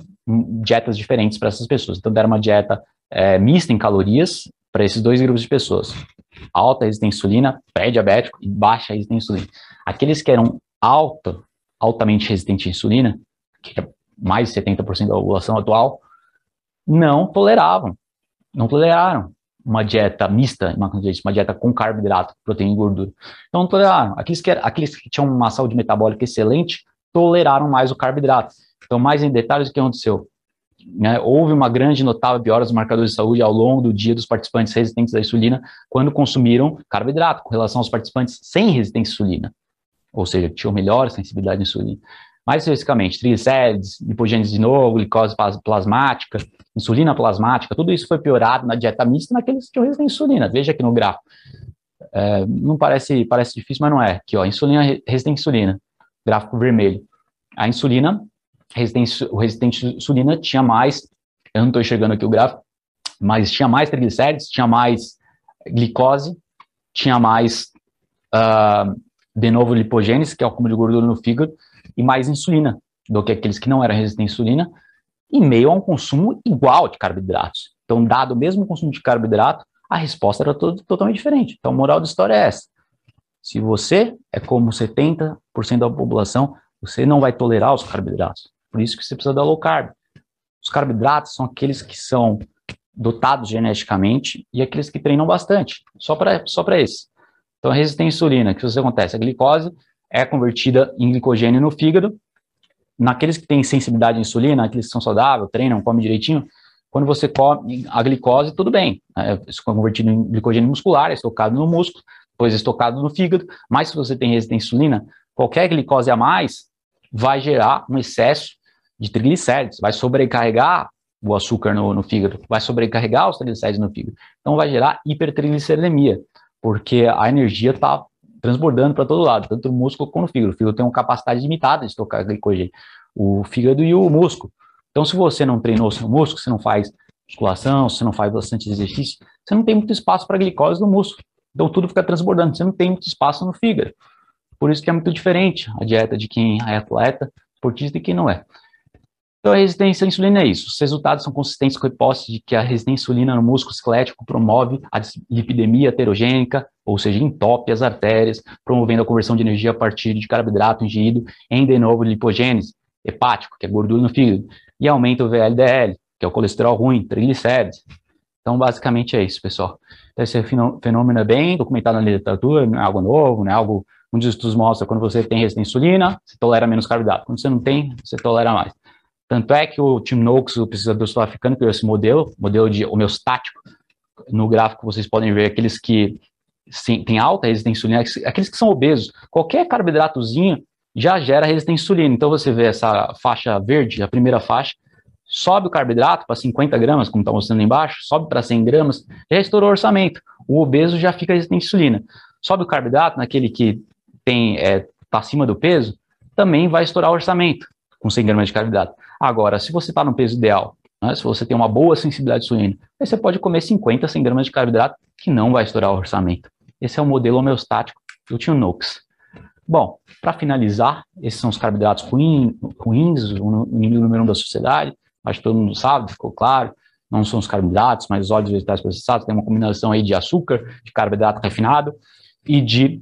A: dietas diferentes para essas pessoas. Então, deram uma dieta é, mista em calorias para esses dois grupos de pessoas alta resistência à insulina, pré-diabético e baixa resistência à insulina. Aqueles que eram alta, altamente resistentes à insulina, que é mais de 70% da população atual, não toleravam, não toleraram uma dieta mista, uma dieta com carboidrato, proteína e gordura. Então, toleraram. Aqueles que, aqueles que tinham uma saúde metabólica excelente, toleraram mais o carboidrato. Então, mais em detalhes, o que aconteceu? Né, houve uma grande notável piora dos marcadores de saúde ao longo do dia dos participantes resistentes à insulina quando consumiram carboidrato, com relação aos participantes sem resistência à insulina, ou seja, tinham melhor sensibilidade à insulina. Mais especificamente, triglicérides, lipogênese de novo, glicose plasmática, insulina plasmática, tudo isso foi piorado na dieta mista naqueles que resistência à insulina. Veja aqui no gráfico. É, não parece, parece difícil, mas não é. Aqui, ó, insulina, resistente à insulina, gráfico vermelho. A insulina resistência, o resistente à insulina tinha mais, eu não estou enxergando aqui o gráfico, mas tinha mais triglicérides, tinha mais glicose, tinha mais, uh, de novo, lipogênese, que é o acúmulo de gordura no fígado, e mais insulina do que aqueles que não eram resistentes à insulina, em meio a um consumo igual de carboidratos. Então, dado o mesmo consumo de carboidrato, a resposta era todo, totalmente diferente. Então, a moral da história é essa. Se você é como 70% da população, você não vai tolerar os carboidratos. Por isso que você precisa da low carb. Os carboidratos são aqueles que são dotados geneticamente e aqueles que treinam bastante, só para só esse. Então, a resistência à insulina, o que acontece? A glicose é convertida em glicogênio no fígado. Naqueles que têm sensibilidade à insulina, aqueles que são saudáveis, treinam, comem direitinho, quando você come a glicose, tudo bem. Isso é convertido em glicogênio muscular, é estocado no músculo, depois é estocado no fígado. Mas se você tem resistência à insulina, qualquer glicose a mais vai gerar um excesso de triglicéridos, vai sobrecarregar o açúcar no, no, fígado, vai sobrecarregar os triglicéridos no fígado. Então vai gerar hipertrigliceridemia, porque a energia está transbordando para todo lado, tanto no músculo como no fígado. O fígado tem uma capacidade limitada de estocar glicogênio, o fígado e o músculo. Então, se você não treinou seu músculo, você não faz musculação, você não faz bastante exercício, você não tem muito espaço para glicose no músculo. Então, tudo fica transbordando, você não tem muito espaço no fígado. Por isso que é muito diferente a dieta de quem é atleta, esportista e quem não é. Então, a resistência à insulina é isso. Os resultados são consistentes com a hipótese de que a resistência à insulina no músculo esquelético promove a lipidemia heterogênica, ou seja, entope as artérias, promovendo a conversão de energia a partir de carboidrato ingerido em de novo lipogênese hepático, que é gordura no fígado, e aumenta o VLDL, que é o colesterol ruim, triglicérides. Então, basicamente é isso, pessoal. Então, esse fenômeno é bem documentado na literatura, não é algo novo, não é algo... Um dos estudos mostra quando você tem resistência à insulina, você tolera menos carboidrato. Quando você não tem, você tolera mais. Tanto é que o Tim Noakes, o pesquisador sul-africano, criou esse modelo, modelo de homeostático. No gráfico vocês podem ver aqueles que sim, têm alta resistência à insulina, aqueles que são obesos. Qualquer carboidratozinho já gera resistência à insulina. Então você vê essa faixa verde, a primeira faixa, sobe o carboidrato para 50 gramas, como está mostrando embaixo, sobe para 100 gramas, já estourou o orçamento. O obeso já fica resistente à insulina. Sobe o carboidrato naquele que tem é, tá acima do peso, também vai estourar o orçamento com 100 gramas de carboidrato. Agora, se você está no peso ideal, né, se você tem uma boa sensibilidade insulina, aí você pode comer 50, 100 gramas de carboidrato, que não vai estourar o orçamento. Esse é o modelo homeostático do tio Noakes. Bom, para finalizar, esses são os carboidratos ruins, o inimigo número um da sociedade. Acho que todo mundo sabe, ficou claro. Não são os carboidratos, mas os óleos vegetais processados. Tem uma combinação aí de açúcar, de carboidrato refinado e de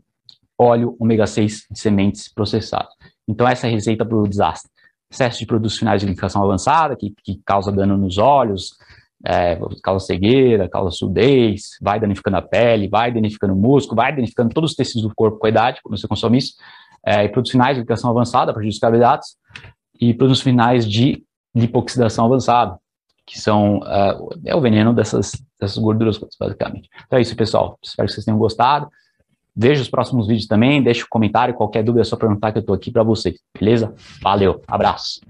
A: óleo ômega 6 de sementes processadas. Então, essa é a receita para o desastre. Excesso de produtos finais de glicose avançada, que, que causa dano nos olhos, é, causa cegueira, causa sudez, vai danificando a pele, vai danificando o músculo, vai danificando todos os tecidos do corpo com a idade, quando você consome isso, é, e produtos finais de glicação avançada, a partir dos carboidratos, e produtos finais de lipoxidação avançada, que são uh, é o veneno dessas, dessas gorduras, basicamente. Então é isso, pessoal. Espero que vocês tenham gostado. Veja os próximos vídeos também, deixe um comentário, qualquer dúvida é só perguntar que eu estou aqui para vocês, beleza? Valeu, abraço.